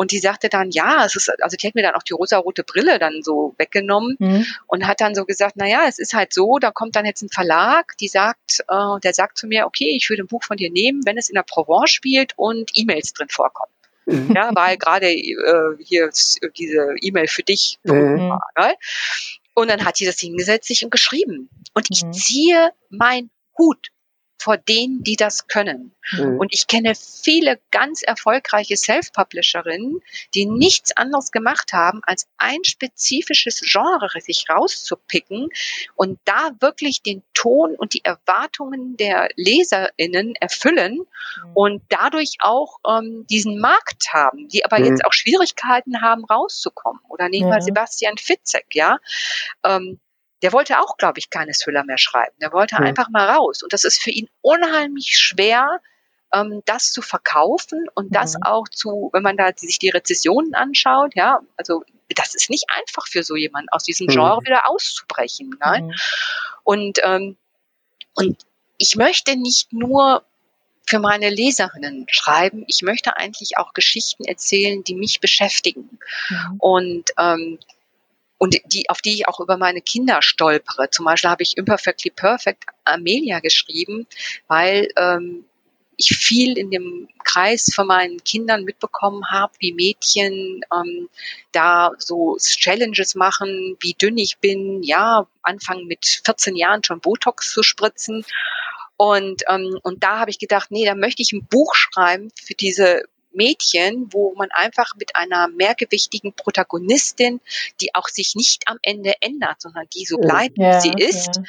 Und die sagte dann, ja, es ist, also die hat mir dann auch die rosarote Brille dann so weggenommen mhm. und hat dann so gesagt, na ja, es ist halt so, da kommt dann jetzt ein Verlag, die sagt, äh, der sagt zu mir, okay, ich würde ein Buch von dir nehmen, wenn es in der Provence spielt und E-Mails drin vorkommen. Mhm. Ja, weil gerade äh, hier diese E-Mail für dich mhm. war. Ne? Und dann hat sie das hingesetzt sich und geschrieben. Und ich mhm. ziehe mein Hut vor denen, die das können. Mhm. Und ich kenne viele ganz erfolgreiche Self-Publisherinnen, die nichts anderes gemacht haben, als ein spezifisches Genre sich rauszupicken und da wirklich den Ton und die Erwartungen der LeserInnen erfüllen mhm. und dadurch auch ähm, diesen Markt haben, die aber mhm. jetzt auch Schwierigkeiten haben, rauszukommen. Oder nehmen wir. Sebastian Fitzek, ja. Ähm, der wollte auch, glaube ich, keine Thriller mehr schreiben. Der wollte mhm. einfach mal raus. Und das ist für ihn unheimlich schwer, ähm, das zu verkaufen und das mhm. auch zu, wenn man da sich die Rezessionen anschaut, ja, also das ist nicht einfach für so jemanden, aus diesem mhm. Genre wieder auszubrechen. Ne? Mhm. Und, ähm, und ich möchte nicht nur für meine Leserinnen schreiben, ich möchte eigentlich auch Geschichten erzählen, die mich beschäftigen. Mhm. Und ähm, und die, auf die ich auch über meine Kinder stolpere. Zum Beispiel habe ich Imperfectly Perfect Amelia geschrieben, weil ähm, ich viel in dem Kreis von meinen Kindern mitbekommen habe, wie Mädchen ähm, da so Challenges machen, wie dünn ich bin, ja, anfangen mit 14 Jahren schon Botox zu spritzen. Und, ähm, und da habe ich gedacht, nee, da möchte ich ein Buch schreiben für diese Mädchen, wo man einfach mit einer mehrgewichtigen Protagonistin, die auch sich nicht am Ende ändert, sondern die so bleibt, ja, wie sie ist,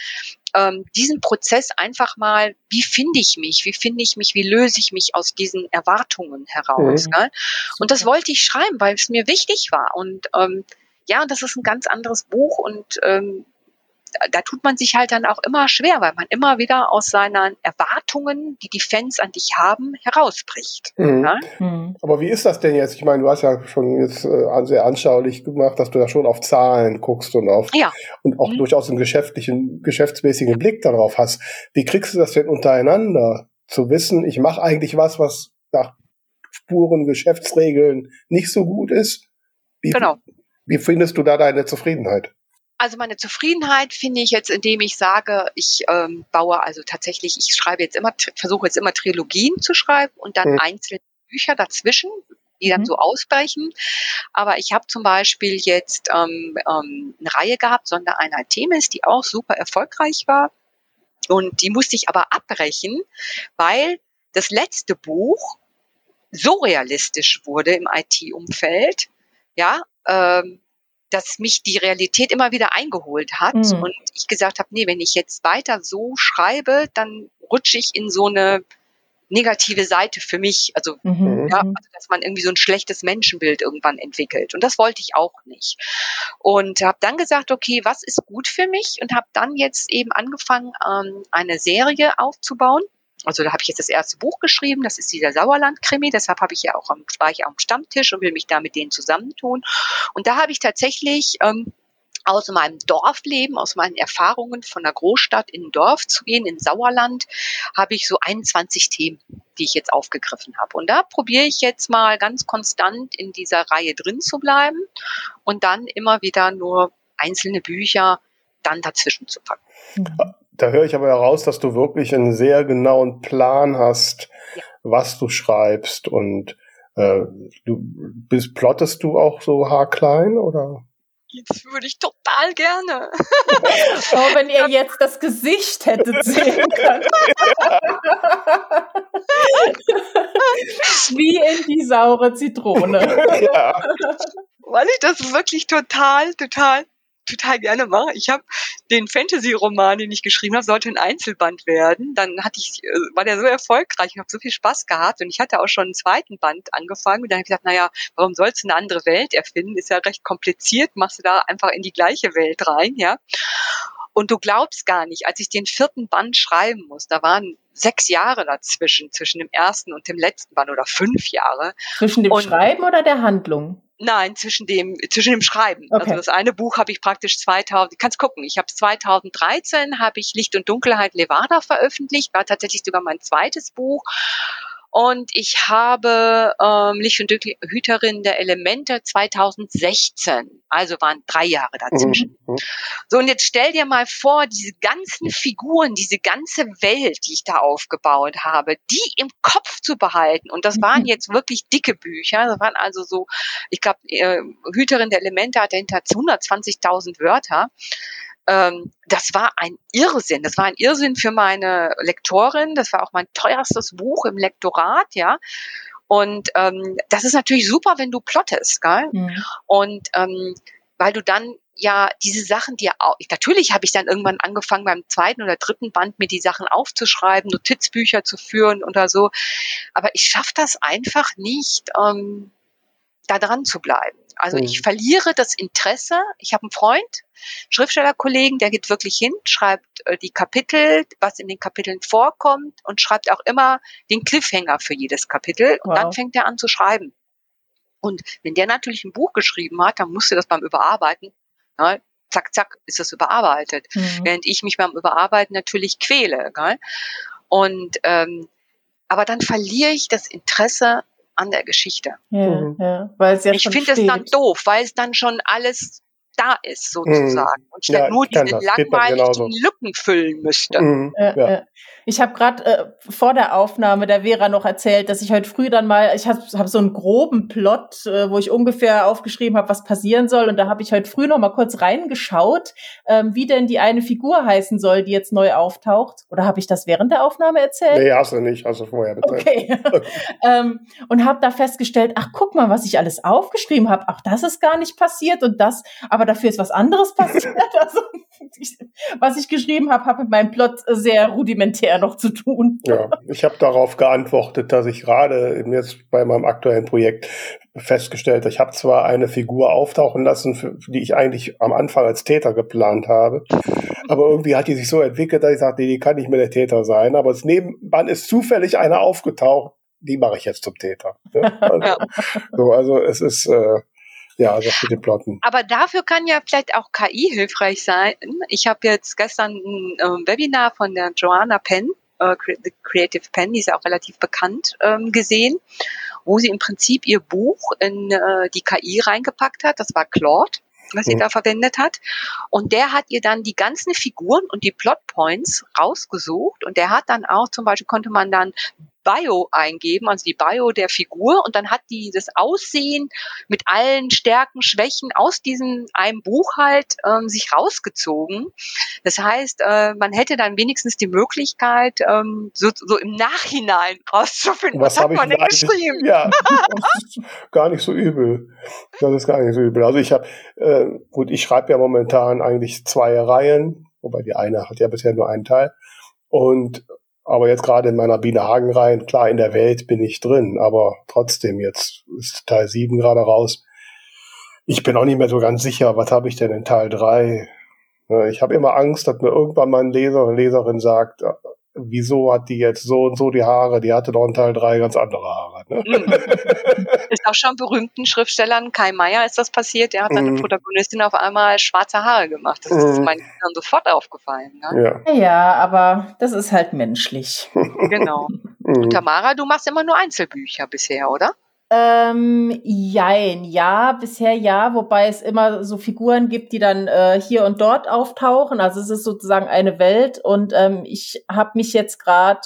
ja. ähm, diesen Prozess einfach mal, wie finde ich mich, wie finde ich mich, wie löse ich mich aus diesen Erwartungen heraus. Mhm. Ne? Und das wollte ich schreiben, weil es mir wichtig war. Und ähm, ja, und das ist ein ganz anderes Buch und ähm, da tut man sich halt dann auch immer schwer, weil man immer wieder aus seinen Erwartungen, die die Fans an dich haben, herausbricht. Mhm. Ja? Mhm. Aber wie ist das denn jetzt? Ich meine, du hast ja schon jetzt äh, sehr anschaulich gemacht, dass du da schon auf Zahlen guckst und auf ja. und auch mhm. durchaus einen geschäftlichen, geschäftsmäßigen Blick darauf hast. Wie kriegst du das denn untereinander? Zu wissen, ich mache eigentlich was, was nach Spuren, Geschäftsregeln nicht so gut ist? Wie, genau. Wie findest du da deine Zufriedenheit? Also meine Zufriedenheit finde ich jetzt, indem ich sage, ich ähm, baue also tatsächlich, ich schreibe jetzt immer, versuche jetzt immer Trilogien zu schreiben und dann mhm. einzelne Bücher dazwischen, die dann mhm. so ausbrechen. Aber ich habe zum Beispiel jetzt ähm, ähm, eine Reihe gehabt, Sondereinheit Themis, die auch super erfolgreich war. Und die musste ich aber abbrechen, weil das letzte Buch so realistisch wurde im IT-Umfeld, ja, ähm, dass mich die Realität immer wieder eingeholt hat mhm. und ich gesagt habe, nee, wenn ich jetzt weiter so schreibe, dann rutsche ich in so eine negative Seite für mich, also, mhm. ja, mhm. also dass man irgendwie so ein schlechtes Menschenbild irgendwann entwickelt. Und das wollte ich auch nicht. Und habe dann gesagt, okay, was ist gut für mich? Und habe dann jetzt eben angefangen, ähm, eine Serie aufzubauen. Also da habe ich jetzt das erste Buch geschrieben, das ist dieser Sauerland-Krimi, deshalb habe ich ja auch am, war ich am Stammtisch und will mich da mit denen zusammentun. Und da habe ich tatsächlich ähm, aus meinem Dorfleben, aus meinen Erfahrungen von der Großstadt in ein Dorf zu gehen, in Sauerland, habe ich so 21 Themen, die ich jetzt aufgegriffen habe. Und da probiere ich jetzt mal ganz konstant in dieser Reihe drin zu bleiben und dann immer wieder nur einzelne Bücher dann dazwischen zu packen. Da höre ich aber heraus, dass du wirklich einen sehr genauen Plan hast, ja. was du schreibst und äh, du bist, plottest du auch so haarklein oder? Das würde ich total gerne. [laughs] Oh, wenn ihr jetzt das Gesicht hättet [laughs] sehen können. [laughs] Wie in die saure Zitrone. Ja. Weil ich das wirklich total, total total gerne mache. Ich habe den Fantasy-Roman, den ich geschrieben habe, sollte ein Einzelband werden. Dann hatte ich, äh, war der so erfolgreich, ich habe so viel Spaß gehabt und ich hatte auch schon einen zweiten Band angefangen. Und dann habe ich gesagt, naja, warum sollst du eine andere Welt erfinden? Ist ja recht kompliziert, machst du da einfach in die gleiche Welt rein, ja. Und du glaubst gar nicht, als ich den vierten Band schreiben muss, da waren sechs Jahre dazwischen, zwischen dem ersten und dem letzten Band oder fünf Jahre. Zwischen dem und Schreiben oder der Handlung? Nein, zwischen dem zwischen dem Schreiben. Also okay. Also das eine Buch habe ich praktisch 2000. Kannst gucken. Ich habe 2013 habe ich Licht und Dunkelheit Levada veröffentlicht. War tatsächlich sogar mein zweites Buch. Und ich habe ähm, Licht- und Hüterin der Elemente 2016. Also waren drei Jahre dazwischen. Mhm, mhm. So, und jetzt stell dir mal vor, diese ganzen Figuren, diese ganze Welt, die ich da aufgebaut habe, die im Kopf zu behalten. Und das waren mhm. jetzt wirklich dicke Bücher. Das waren also so, ich glaube, äh, Hüterin der Elemente hat dahinter 120.000 Wörter ähm, das war ein Irrsinn. Das war ein Irrsinn für meine Lektorin. Das war auch mein teuerstes Buch im Lektorat, ja. Und ähm, das ist natürlich super, wenn du plottest, gell? Mhm. Und ähm, weil du dann ja diese Sachen dir auch, natürlich habe ich dann irgendwann angefangen beim zweiten oder dritten Band mir die Sachen aufzuschreiben, Notizbücher zu führen oder so, aber ich schaffe das einfach nicht, ähm, da dran zu bleiben. Also mhm. ich verliere das Interesse. Ich habe einen Freund, Schriftstellerkollegen, der geht wirklich hin, schreibt äh, die Kapitel, was in den Kapiteln vorkommt und schreibt auch immer den Cliffhanger für jedes Kapitel und wow. dann fängt er an zu schreiben. Und wenn der natürlich ein Buch geschrieben hat, dann musste das beim Überarbeiten, ne, zack, zack, ist das überarbeitet. Mhm. Während ich mich beim Überarbeiten natürlich quäle. Gell? Und ähm, aber dann verliere ich das Interesse an der Geschichte. Ja, mhm. ja, weil es ja ich finde es dann doof, weil es dann schon alles da ist, sozusagen. Und statt ja, nur diese langweiligen Lücken füllen müsste. Mhm, ja. Ja. Ich habe gerade äh, vor der Aufnahme der Vera noch erzählt, dass ich heute früh dann mal, ich habe hab so einen groben Plot, äh, wo ich ungefähr aufgeschrieben habe, was passieren soll. Und da habe ich heute früh noch mal kurz reingeschaut, ähm, wie denn die eine Figur heißen soll, die jetzt neu auftaucht. Oder habe ich das während der Aufnahme erzählt? Nee, hast du nicht, hast du vorher erzählt. Okay. [laughs] ähm, und habe da festgestellt, ach guck mal, was ich alles aufgeschrieben habe. Ach, das ist gar nicht passiert und das, aber dafür ist was anderes [laughs] passiert. also, ich, was ich geschrieben habe, hat mit meinem Plot sehr rudimentär noch zu tun. Ja, ich habe darauf geantwortet, dass ich gerade jetzt bei meinem aktuellen Projekt festgestellt, ich habe zwar eine Figur auftauchen lassen, für, die ich eigentlich am Anfang als Täter geplant habe, aber irgendwie hat die sich so entwickelt, dass ich sagte, die kann nicht mehr der Täter sein, aber es nebenan ist zufällig einer aufgetaucht, die mache ich jetzt zum Täter. Ne? [laughs] Also, ja. so, also es ist äh, ja, also für den Plotten. Aber dafür kann ja vielleicht auch KI hilfreich sein. Ich habe jetzt gestern ein äh, Webinar von der Joanna Penn, äh, The Creative Penn, die ist ja auch relativ bekannt, ähm, gesehen, wo sie im Prinzip ihr Buch in äh, die KI reingepackt hat. Das war Claude was sie mhm. da verwendet hat. Und der hat ihr dann die ganzen Figuren und die Plotpoints rausgesucht und der hat dann auch, zum Beispiel konnte man dann Bio eingeben, also die Bio der Figur und dann hat die das Aussehen mit allen Stärken, Schwächen aus diesem einem Buch halt ähm, sich rausgezogen. Das heißt, äh, man hätte dann wenigstens die Möglichkeit, ähm, so, so im Nachhinein rauszufinden, was, was hat man denn geschrieben. Ja, das ist gar nicht so übel. Das ist gar nicht so übel. Also ich habe, äh, gut, ich schreibe ja momentan eigentlich zwei Reihen, wobei die eine hat ja bisher nur einen Teil. Und aber jetzt gerade in meiner Biene Hagen Reihen, klar, in der Welt bin ich drin, aber trotzdem, jetzt ist Teil 7 gerade raus. Ich bin auch nicht mehr so ganz sicher, was habe ich denn in Teil 3? Ich habe immer Angst, dass mir irgendwann mal ein Leser oder Leserin sagt, wieso hat die jetzt so und so die Haare? Die hatte doch in Teil 3 ganz andere Haare. Ne? Mhm. Ist auch schon berühmten Schriftstellern, Kai Meier ist das passiert, der hat seine mm. Protagonistin auf einmal schwarze Haare gemacht. Das mm. ist mhm. meinen Kindern sofort aufgefallen. Ne? Ja. ja, aber das ist halt menschlich. Genau. [laughs] Mm. Und Tamara, du machst immer nur Einzelbücher bisher, oder? Ähm, jein, ja, bisher ja, wobei es immer so Figuren gibt, die dann äh, hier und dort auftauchen. Also es ist sozusagen eine Welt und ähm, ich habe mich jetzt gerade,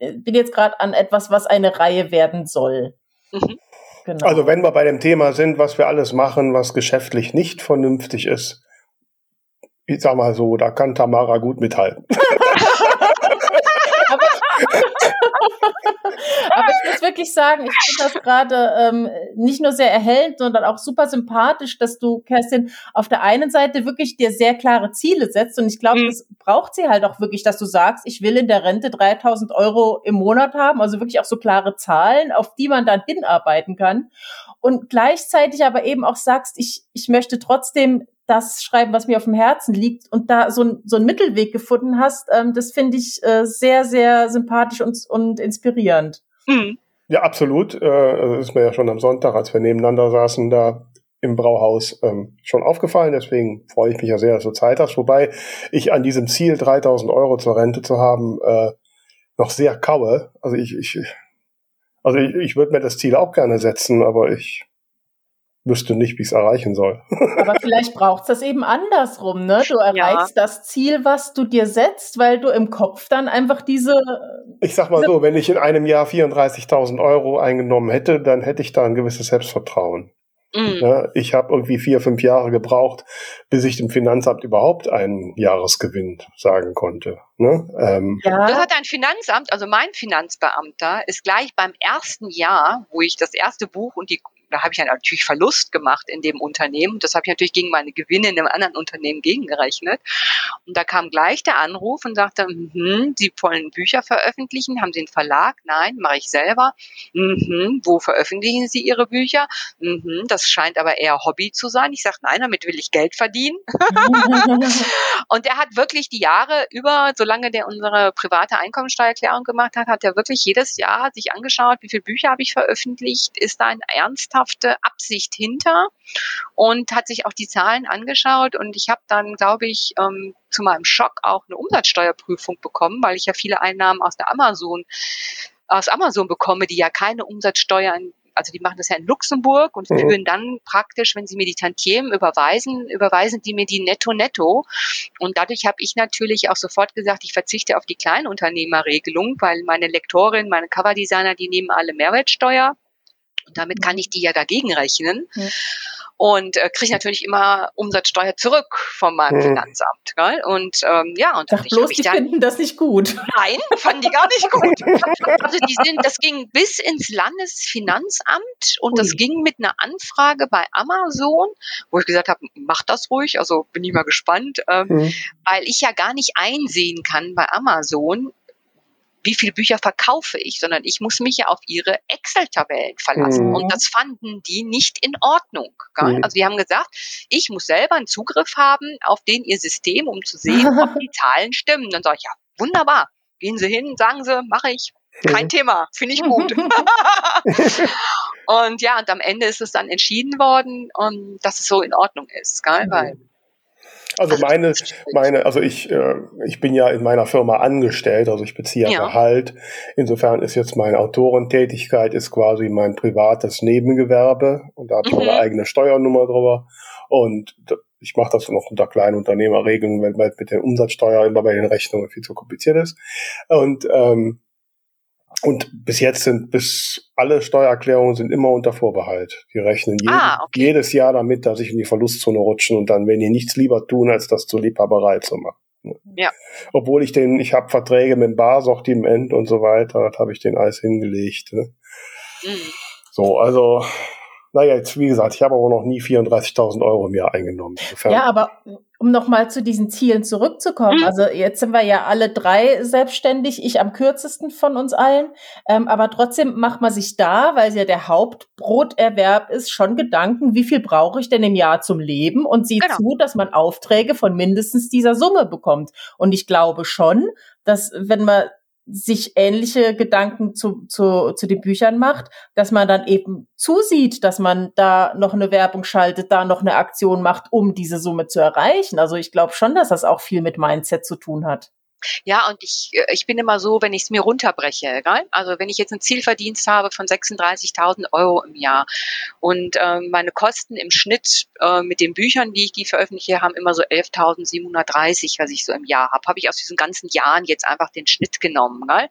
äh, bin jetzt gerade an etwas, was eine Reihe werden soll. Mhm. Genau. Also wenn wir bei dem Thema sind, was wir alles machen, was geschäftlich nicht vernünftig ist, ich sag mal so, da kann Tamara gut mithalten. [laughs] Aber ich muss wirklich sagen, ich finde das gerade ähm, nicht nur sehr erhellend, sondern auch super sympathisch, dass du, Kerstin, auf der einen Seite wirklich dir sehr klare Ziele setzt. Und ich glaube, mhm. das braucht sie halt auch wirklich, dass du sagst, ich will in der Rente 3000 Euro im Monat haben. Also wirklich auch so klare Zahlen, auf die man dann hinarbeiten kann. Und gleichzeitig aber eben auch sagst, ich, ich möchte trotzdem das schreiben, was mir auf dem Herzen liegt und da so, ein, so einen Mittelweg gefunden hast, ähm, das finde ich äh, sehr, sehr sympathisch und, und inspirierend. Mhm. Ja, absolut. Äh, das ist mir ja schon am Sonntag, als wir nebeneinander saßen, da im Brauhaus ähm, schon aufgefallen. Deswegen freue ich mich ja sehr, dass du Zeit hast. Wobei ich an diesem Ziel, 3000 Euro zur Rente zu haben, äh, noch sehr kaue. Also ich, ich also ich, ich würde mir das Ziel auch gerne setzen, aber ich wüsste nicht, wie ich es erreichen soll. [laughs] Aber vielleicht braucht es das eben andersrum, ne? Du erreichst ja. das Ziel, was du dir setzt, weil du im Kopf dann einfach diese. Ich sag mal so, wenn ich in einem Jahr 34.000 Euro eingenommen hätte, dann hätte ich da ein gewisses Selbstvertrauen. Mhm. Ja, ich habe irgendwie vier, fünf Jahre gebraucht, bis ich dem Finanzamt überhaupt einen Jahresgewinn sagen konnte. Ne? Ähm, ja. Das hat ein Finanzamt, also mein Finanzbeamter ist gleich beim ersten Jahr, wo ich das erste Buch und die da habe ich ja natürlich Verlust gemacht in dem Unternehmen. Das habe ich natürlich gegen meine Gewinne in einem anderen Unternehmen gegengerechnet. Und da kam gleich der Anruf und sagte, mhm, Sie wollen Bücher veröffentlichen? Haben Sie einen Verlag? Nein, mache ich selber. Mhm, wo veröffentlichen Sie Ihre Bücher? Mhm, das scheint aber eher Hobby zu sein. Ich sage, nein, damit will ich Geld verdienen. [laughs] und er hat wirklich die Jahre über, solange der unsere private Einkommensteuererklärung gemacht hat, hat er wirklich jedes Jahr sich angeschaut, wie viele Bücher habe ich veröffentlicht? Ist da ein ernsthafter ernsthafte Absicht hinter und hat sich auch die Zahlen angeschaut und ich habe dann, glaube ich, ähm, zu meinem Schock auch eine Umsatzsteuerprüfung bekommen, weil ich ja viele Einnahmen aus der Amazon aus Amazon bekomme, die ja keine Umsatzsteuer also die machen das ja in Luxemburg und mhm. führen dann praktisch, wenn sie mir die Tantiemen überweisen, überweisen die mir die netto netto. Und dadurch habe ich natürlich auch sofort gesagt, ich verzichte auf die Kleinunternehmerregelung, weil meine Lektorin, meine Coverdesigner, die nehmen alle Mehrwertsteuer. Und damit kann ich die ja dagegen rechnen. Ja. Und äh, kriege natürlich immer Umsatzsteuer zurück von meinem mhm. Finanzamt. Gell? Und ähm, ja, und Sag bloß, die dann, finden das nicht gut. Nein, fanden die gar nicht [laughs] gut. also die sind, das ging bis ins Landesfinanzamt und Ui. das ging mit einer Anfrage bei Amazon, wo ich gesagt habe, mach das ruhig, also bin ich mal gespannt, ähm, mhm. weil ich ja gar nicht einsehen kann bei Amazon, wie viele Bücher verkaufe ich, sondern ich muss mich ja auf ihre Excel-Tabellen verlassen. Mhm. Und das fanden die nicht in Ordnung. Mhm. Also die haben gesagt, ich muss selber einen Zugriff haben auf den ihr System, um zu sehen, ob [laughs] die Zahlen stimmen. Dann sage ich, ja, wunderbar. Gehen Sie hin, sagen Sie, mache ich. Kein. Thema, finde ich gut. [laughs] und ja, und am Ende ist es dann entschieden worden, um, dass es so in Ordnung ist, gell? Weil also meine, meine, also ich, äh, ich bin ja in meiner Firma angestellt, also ich beziehe ja. Gehalt. Insofern ist jetzt meine Autorentätigkeit ist quasi mein privates Nebengewerbe und da habe ich mhm. eine eigene Steuernummer drüber. Und ich mache das noch unter Kleinunternehmerregelungen, weil mit der Umsatzsteuer immer bei den Rechnungen viel zu kompliziert ist. Und ähm, und bis jetzt sind bis alle Steuererklärungen sind immer unter Vorbehalt. Die rechnen jeden, Ah, okay. jedes Jahr damit, dass ich in die Verlustzone rutschen und dann, wenn die nichts lieber tun, als das zur Liebhaberei zu machen. Ja. Obwohl ich den, ich habe Verträge mit dem Barsortiment und so weiter, das habe ich den alles hingelegt. Ne? Mhm. So, also, naja, jetzt wie gesagt, ich habe aber noch nie 34.000 Euro im Jahr eingenommen. Insofern- Ja, aber um nochmal zu diesen Zielen zurückzukommen, Mhm. also jetzt sind wir ja alle drei selbstständig, ich am kürzesten von uns allen, ähm, aber trotzdem macht man sich da, weil es ja der Hauptbroterwerb ist, schon Gedanken, wie viel brauche ich denn im Jahr zum Leben und sieht Genau. zu, dass man Aufträge von mindestens dieser Summe bekommt. Und ich glaube schon, dass wenn man sich ähnliche Gedanken zu, zu, zu den Büchern macht, dass man dann eben zusieht, dass man da noch eine Werbung schaltet, da noch eine Aktion macht, um diese Summe zu erreichen. Also ich glaube schon, dass das auch viel mit Mindset zu tun hat. Ja, und ich, äh, ich bin immer so, wenn ich es mir runterbreche, gell? also wenn ich jetzt einen Zielverdienst habe von 36.000 Euro im Jahr und ähm, meine Kosten im Schnitt äh, mit den Büchern, die ich die veröffentliche, haben immer so 11.730, was ich so im Jahr habe, habe ich aus diesen ganzen Jahren jetzt einfach den Schnitt genommen. Gell?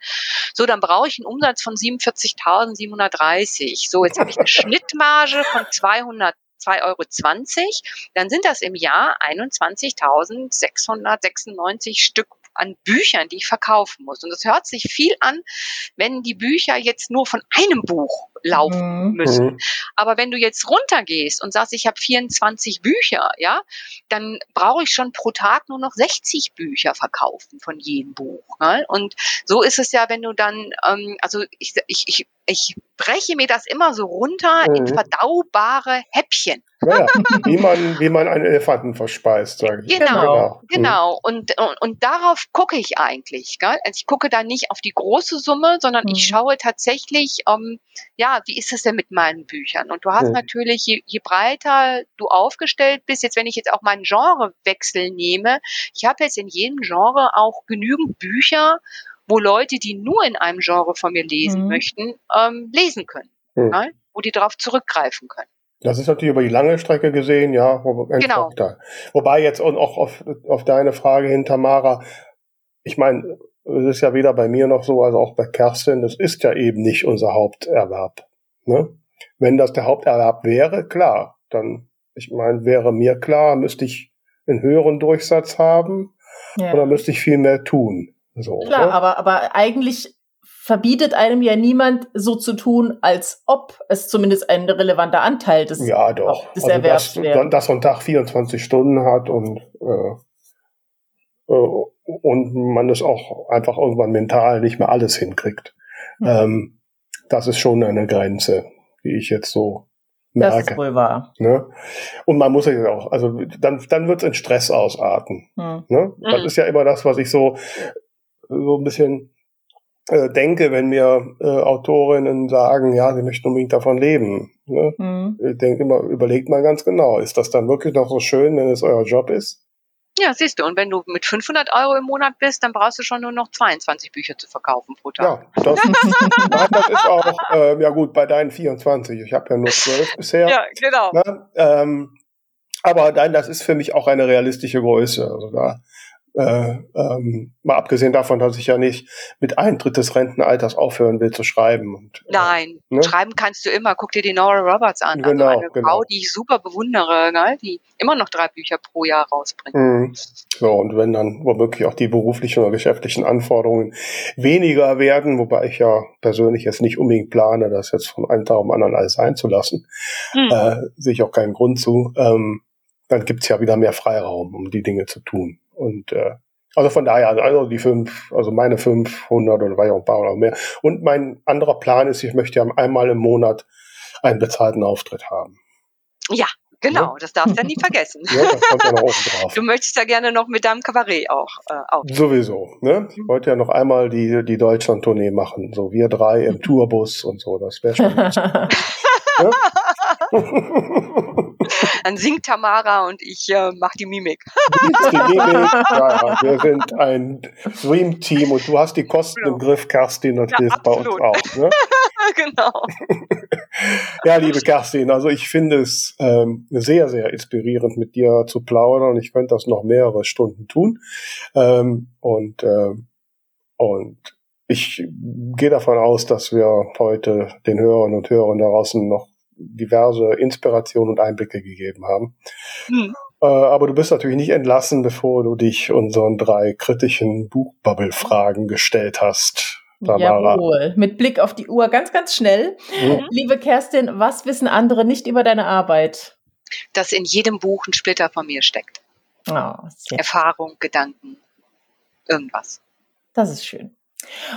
So, dann brauche ich einen Umsatz von 47.730. So, jetzt habe ich eine Schnittmarge von 200 2,20 Euro, dann sind das im Jahr 21.696 Stück an Büchern, die ich verkaufen muss. Und es hört sich viel an, wenn die Bücher jetzt nur von einem Buch laufen Mhm. müssen. Mhm. Aber wenn du jetzt runtergehst und sagst, ich habe 24 Bücher, ja, dann brauche ich schon pro Tag nur noch 60 Bücher verkaufen von jedem Buch. Ne? Und so ist es ja, wenn du dann, ähm, also ich, ich, ich, ich breche mir das immer so runter in Mhm. verdaubare Häppchen. Ja, wie, man, wie man einen Elefanten verspeist, sage ich. Genau, Mhm. Genau, und, und, und darauf gucke ich eigentlich. Gell? Also ich gucke da nicht auf die große Summe, sondern Mhm. ich schaue tatsächlich, ähm, ja, wie ist es denn mit meinen Büchern? Und du hast Mhm. natürlich, je, je breiter du aufgestellt bist, jetzt wenn ich jetzt auch meinen Genrewechsel nehme, ich habe jetzt in jedem Genre auch genügend Bücher, wo Leute, die nur in einem Genre von mir lesen Mhm. möchten, ähm, lesen können. Mhm. Gell? Wo die darauf zurückgreifen können. Das ist natürlich über die lange Strecke gesehen, ja, Genau. Vorteil. Wobei jetzt auch auf, auf deine Frage hin, Tamara, ich meine, es ist ja weder bei mir noch so, als auch bei Kerstin, das ist ja eben nicht unser Haupterwerb. Ne? Wenn das der Haupterwerb wäre, klar, dann, ich meine, wäre mir klar, müsste ich einen höheren Durchsatz haben Ja. oder müsste ich viel mehr tun. So, Klar, ne? aber, aber eigentlich verbietet einem ja niemand so zu tun, als ob es zumindest ein relevanter Anteil des, Ja, doch. des Also, Erwerbs dass, wäre. dass so ein Tag 24 Stunden hat und, äh, und man es auch einfach irgendwann mental nicht mehr alles hinkriegt. Hm. Ähm, das ist schon eine Grenze, die ich jetzt so Das merke. ist wohl wahr. Ne? Und man muss ja auch, also dann, dann wird es in Stress ausarten. Hm. Ne? Das Mhm. ist ja immer das, was ich so, so ein bisschen äh, denke, wenn mir äh, Autorinnen sagen, ja, sie möchten unbedingt davon leben. Ne? Hm. Ich denke immer, überlegt mal ganz genau, ist das dann wirklich noch so schön, wenn es euer Job ist? Ja, siehst du, und wenn du mit 500 Euro im Monat bist, dann brauchst du schon nur noch 22 Bücher zu verkaufen pro Tag. Ja, das, nein, das ist auch, äh, ja gut, bei deinen 24, ich habe ja nur 12 bisher. Ja, genau. Ne? Ähm, aber nein, das ist für mich auch eine realistische Größe. Also da, äh, ähm, mal abgesehen davon, dass ich ja nicht mit Eintritt des Rentenalters aufhören will zu schreiben. Und, äh, Nein, Ne? schreiben kannst du immer. Guck dir die Nora Roberts an. Genau, also eine genau. Frau, die ich super bewundere, gell? die immer noch drei Bücher pro Jahr rausbringt. Mhm. So, und wenn dann womöglich auch die beruflichen oder geschäftlichen Anforderungen weniger werden, wobei ich ja persönlich jetzt nicht unbedingt plane, das jetzt von einem Tag auf den anderen alles sein zu lassen, Hm. äh, sehe ich auch keinen Grund zu, ähm, dann gibt's ja wieder mehr Freiraum, um die Dinge zu tun. Und äh, also von daher, also die fünf, also meine 500 oder war ja auch ein paar oder mehr. Und mein anderer Plan ist, ich möchte ja einmal im Monat einen bezahlten Auftritt haben. Genau, das darfst du ja nie [laughs] vergessen. Ja, das kommt ja noch [laughs] drauf. Du möchtest ja gerne noch mit deinem Kabarett auch äh, auf. Sowieso. Ne? Ich wollte ja noch einmal die, die Deutschland-Tournee machen. So wir drei im [laughs] Tourbus und so. Das wäre schon. ne? Dann singt Tamara und ich äh, mach die Mimik. Die [laughs] Mimik, ja, wir sind ein Dream-Team und du hast die Kosten im Griff, Kerstin, das Ja, hilft bei uns auch. Ne? [laughs] genau. [laughs] Ja, liebe Kerstin, also ich finde es ähm, sehr, sehr inspirierend, mit dir zu plaudern. Ich könnte das noch mehrere Stunden tun. Ähm, und, ähm, und ich gehe davon aus, dass wir heute den Hörern und Hörern da draußen noch diverse Inspirationen und Einblicke gegeben haben. Hm. Äh, aber du bist natürlich nicht entlassen, bevor du dich unseren drei kritischen Buchbubble-Fragen gestellt hast. Tamara. Jawohl. Mit Blick auf die Uhr ganz, ganz schnell. Mhm. Liebe Kerstin, was wissen andere nicht über deine Arbeit? Dass in jedem Buch ein Splitter von mir steckt. Oh, Erfahrung, Gedanken, irgendwas. Das ist schön.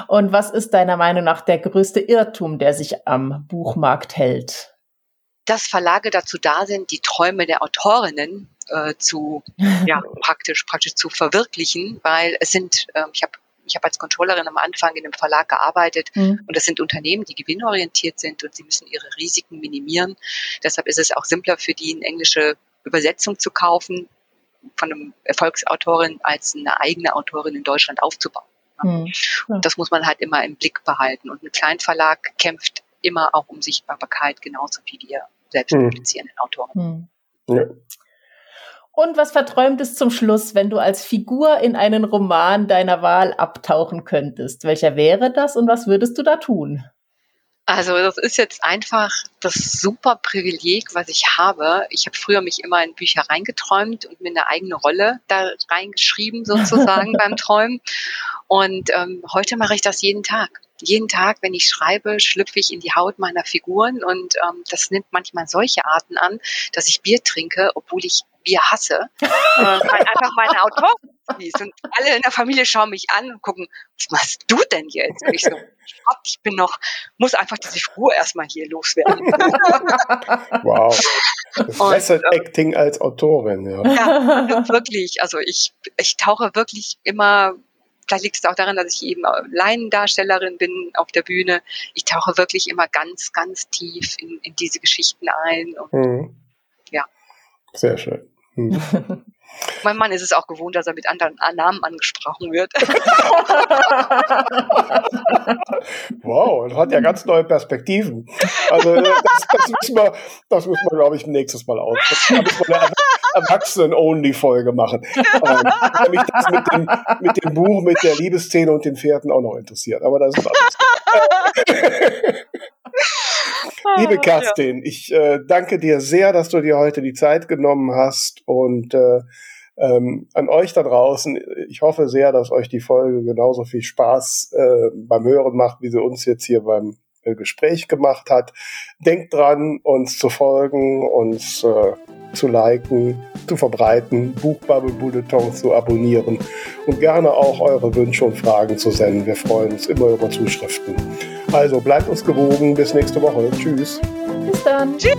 Und was ist deiner Meinung nach der größte Irrtum, der sich am Buchmarkt hält? Dass Verlage dazu da sind, die Träume der Autorinnen äh, zu [laughs] ja, praktisch praktisch zu verwirklichen, weil es sind, äh, ich habe ich habe als Controllerin am Anfang in einem Verlag gearbeitet mhm. und das sind Unternehmen, die gewinnorientiert sind und sie müssen ihre Risiken minimieren. Deshalb ist es auch simpler für die, eine englische Übersetzung zu kaufen von einem Erfolgsautorin als eine eigene Autorin in Deutschland aufzubauen. Mhm. Ja. Das muss man halt immer im Blick behalten. Und ein Kleinverlag kämpft immer auch um Sichtbarkeit, genauso wie wir selbst mhm. publizierenden Autoren. Mhm. Ja. Und was verträumt es zum Schluss, wenn du als Figur in einen Roman deiner Wahl abtauchen könntest? Welcher wäre das und was würdest du da tun? Also das ist jetzt einfach das super Privileg, was ich habe. Ich habe früher mich immer in Bücher reingeträumt und mir eine eigene Rolle da reingeschrieben sozusagen [laughs] beim Träumen. Und ähm, heute mache ich das jeden Tag. Jeden Tag, wenn ich schreibe, schlüpfe ich in die Haut meiner Figuren und ähm, das nimmt manchmal solche Arten an, dass ich Bier trinke, obwohl ich Bier hasse, [laughs] äh, weil einfach meine Autoren fließt. Und alle in der Familie schauen mich an und gucken, was machst du denn jetzt? Und ich so, ich bin noch, muss einfach diese Figur erstmal hier loswerden. [laughs] wow. Das und, äh, Acting als Autorin, ja. Ja, wirklich. Also ich, ich tauche wirklich immer Vielleicht liegt es auch daran, dass ich eben Laiendarstellerin bin auf der Bühne. Ich tauche wirklich immer ganz, ganz tief in, in diese Geschichten ein. Und, mhm. Ja. Sehr schön. Hm. [laughs] Mein Mann ist es auch gewohnt, dass er mit anderen Namen angesprochen wird. [laughs] wow, das hat ja ganz neue Perspektiven. Also das, das müssen wir, das müssen wir, glaube ich, nächstes Mal aus. Da wir eine Erwachsenen-Only-Folge machen. Ähm, mich das mit dem, mit dem Buch, mit der Liebesszene und den Pferden auch noch interessiert. Aber das ist alles. Liebe Kerstin, ja. ich äh, danke dir sehr, dass du dir heute die Zeit genommen hast und äh, ähm, an euch da draußen. Ich hoffe sehr, dass euch die Folge genauso viel Spaß äh, beim Hören macht, wie sie uns jetzt hier beim Gespräch gemacht hat. Denkt dran, uns zu folgen, uns äh, zu liken, zu verbreiten, Buchbubble Bulletin zu abonnieren und gerne auch eure Wünsche und Fragen zu senden. Wir freuen uns immer über Zuschriften. Also bleibt uns gewogen. Bis nächste Woche. Tschüss. Bis dann. Tschüss.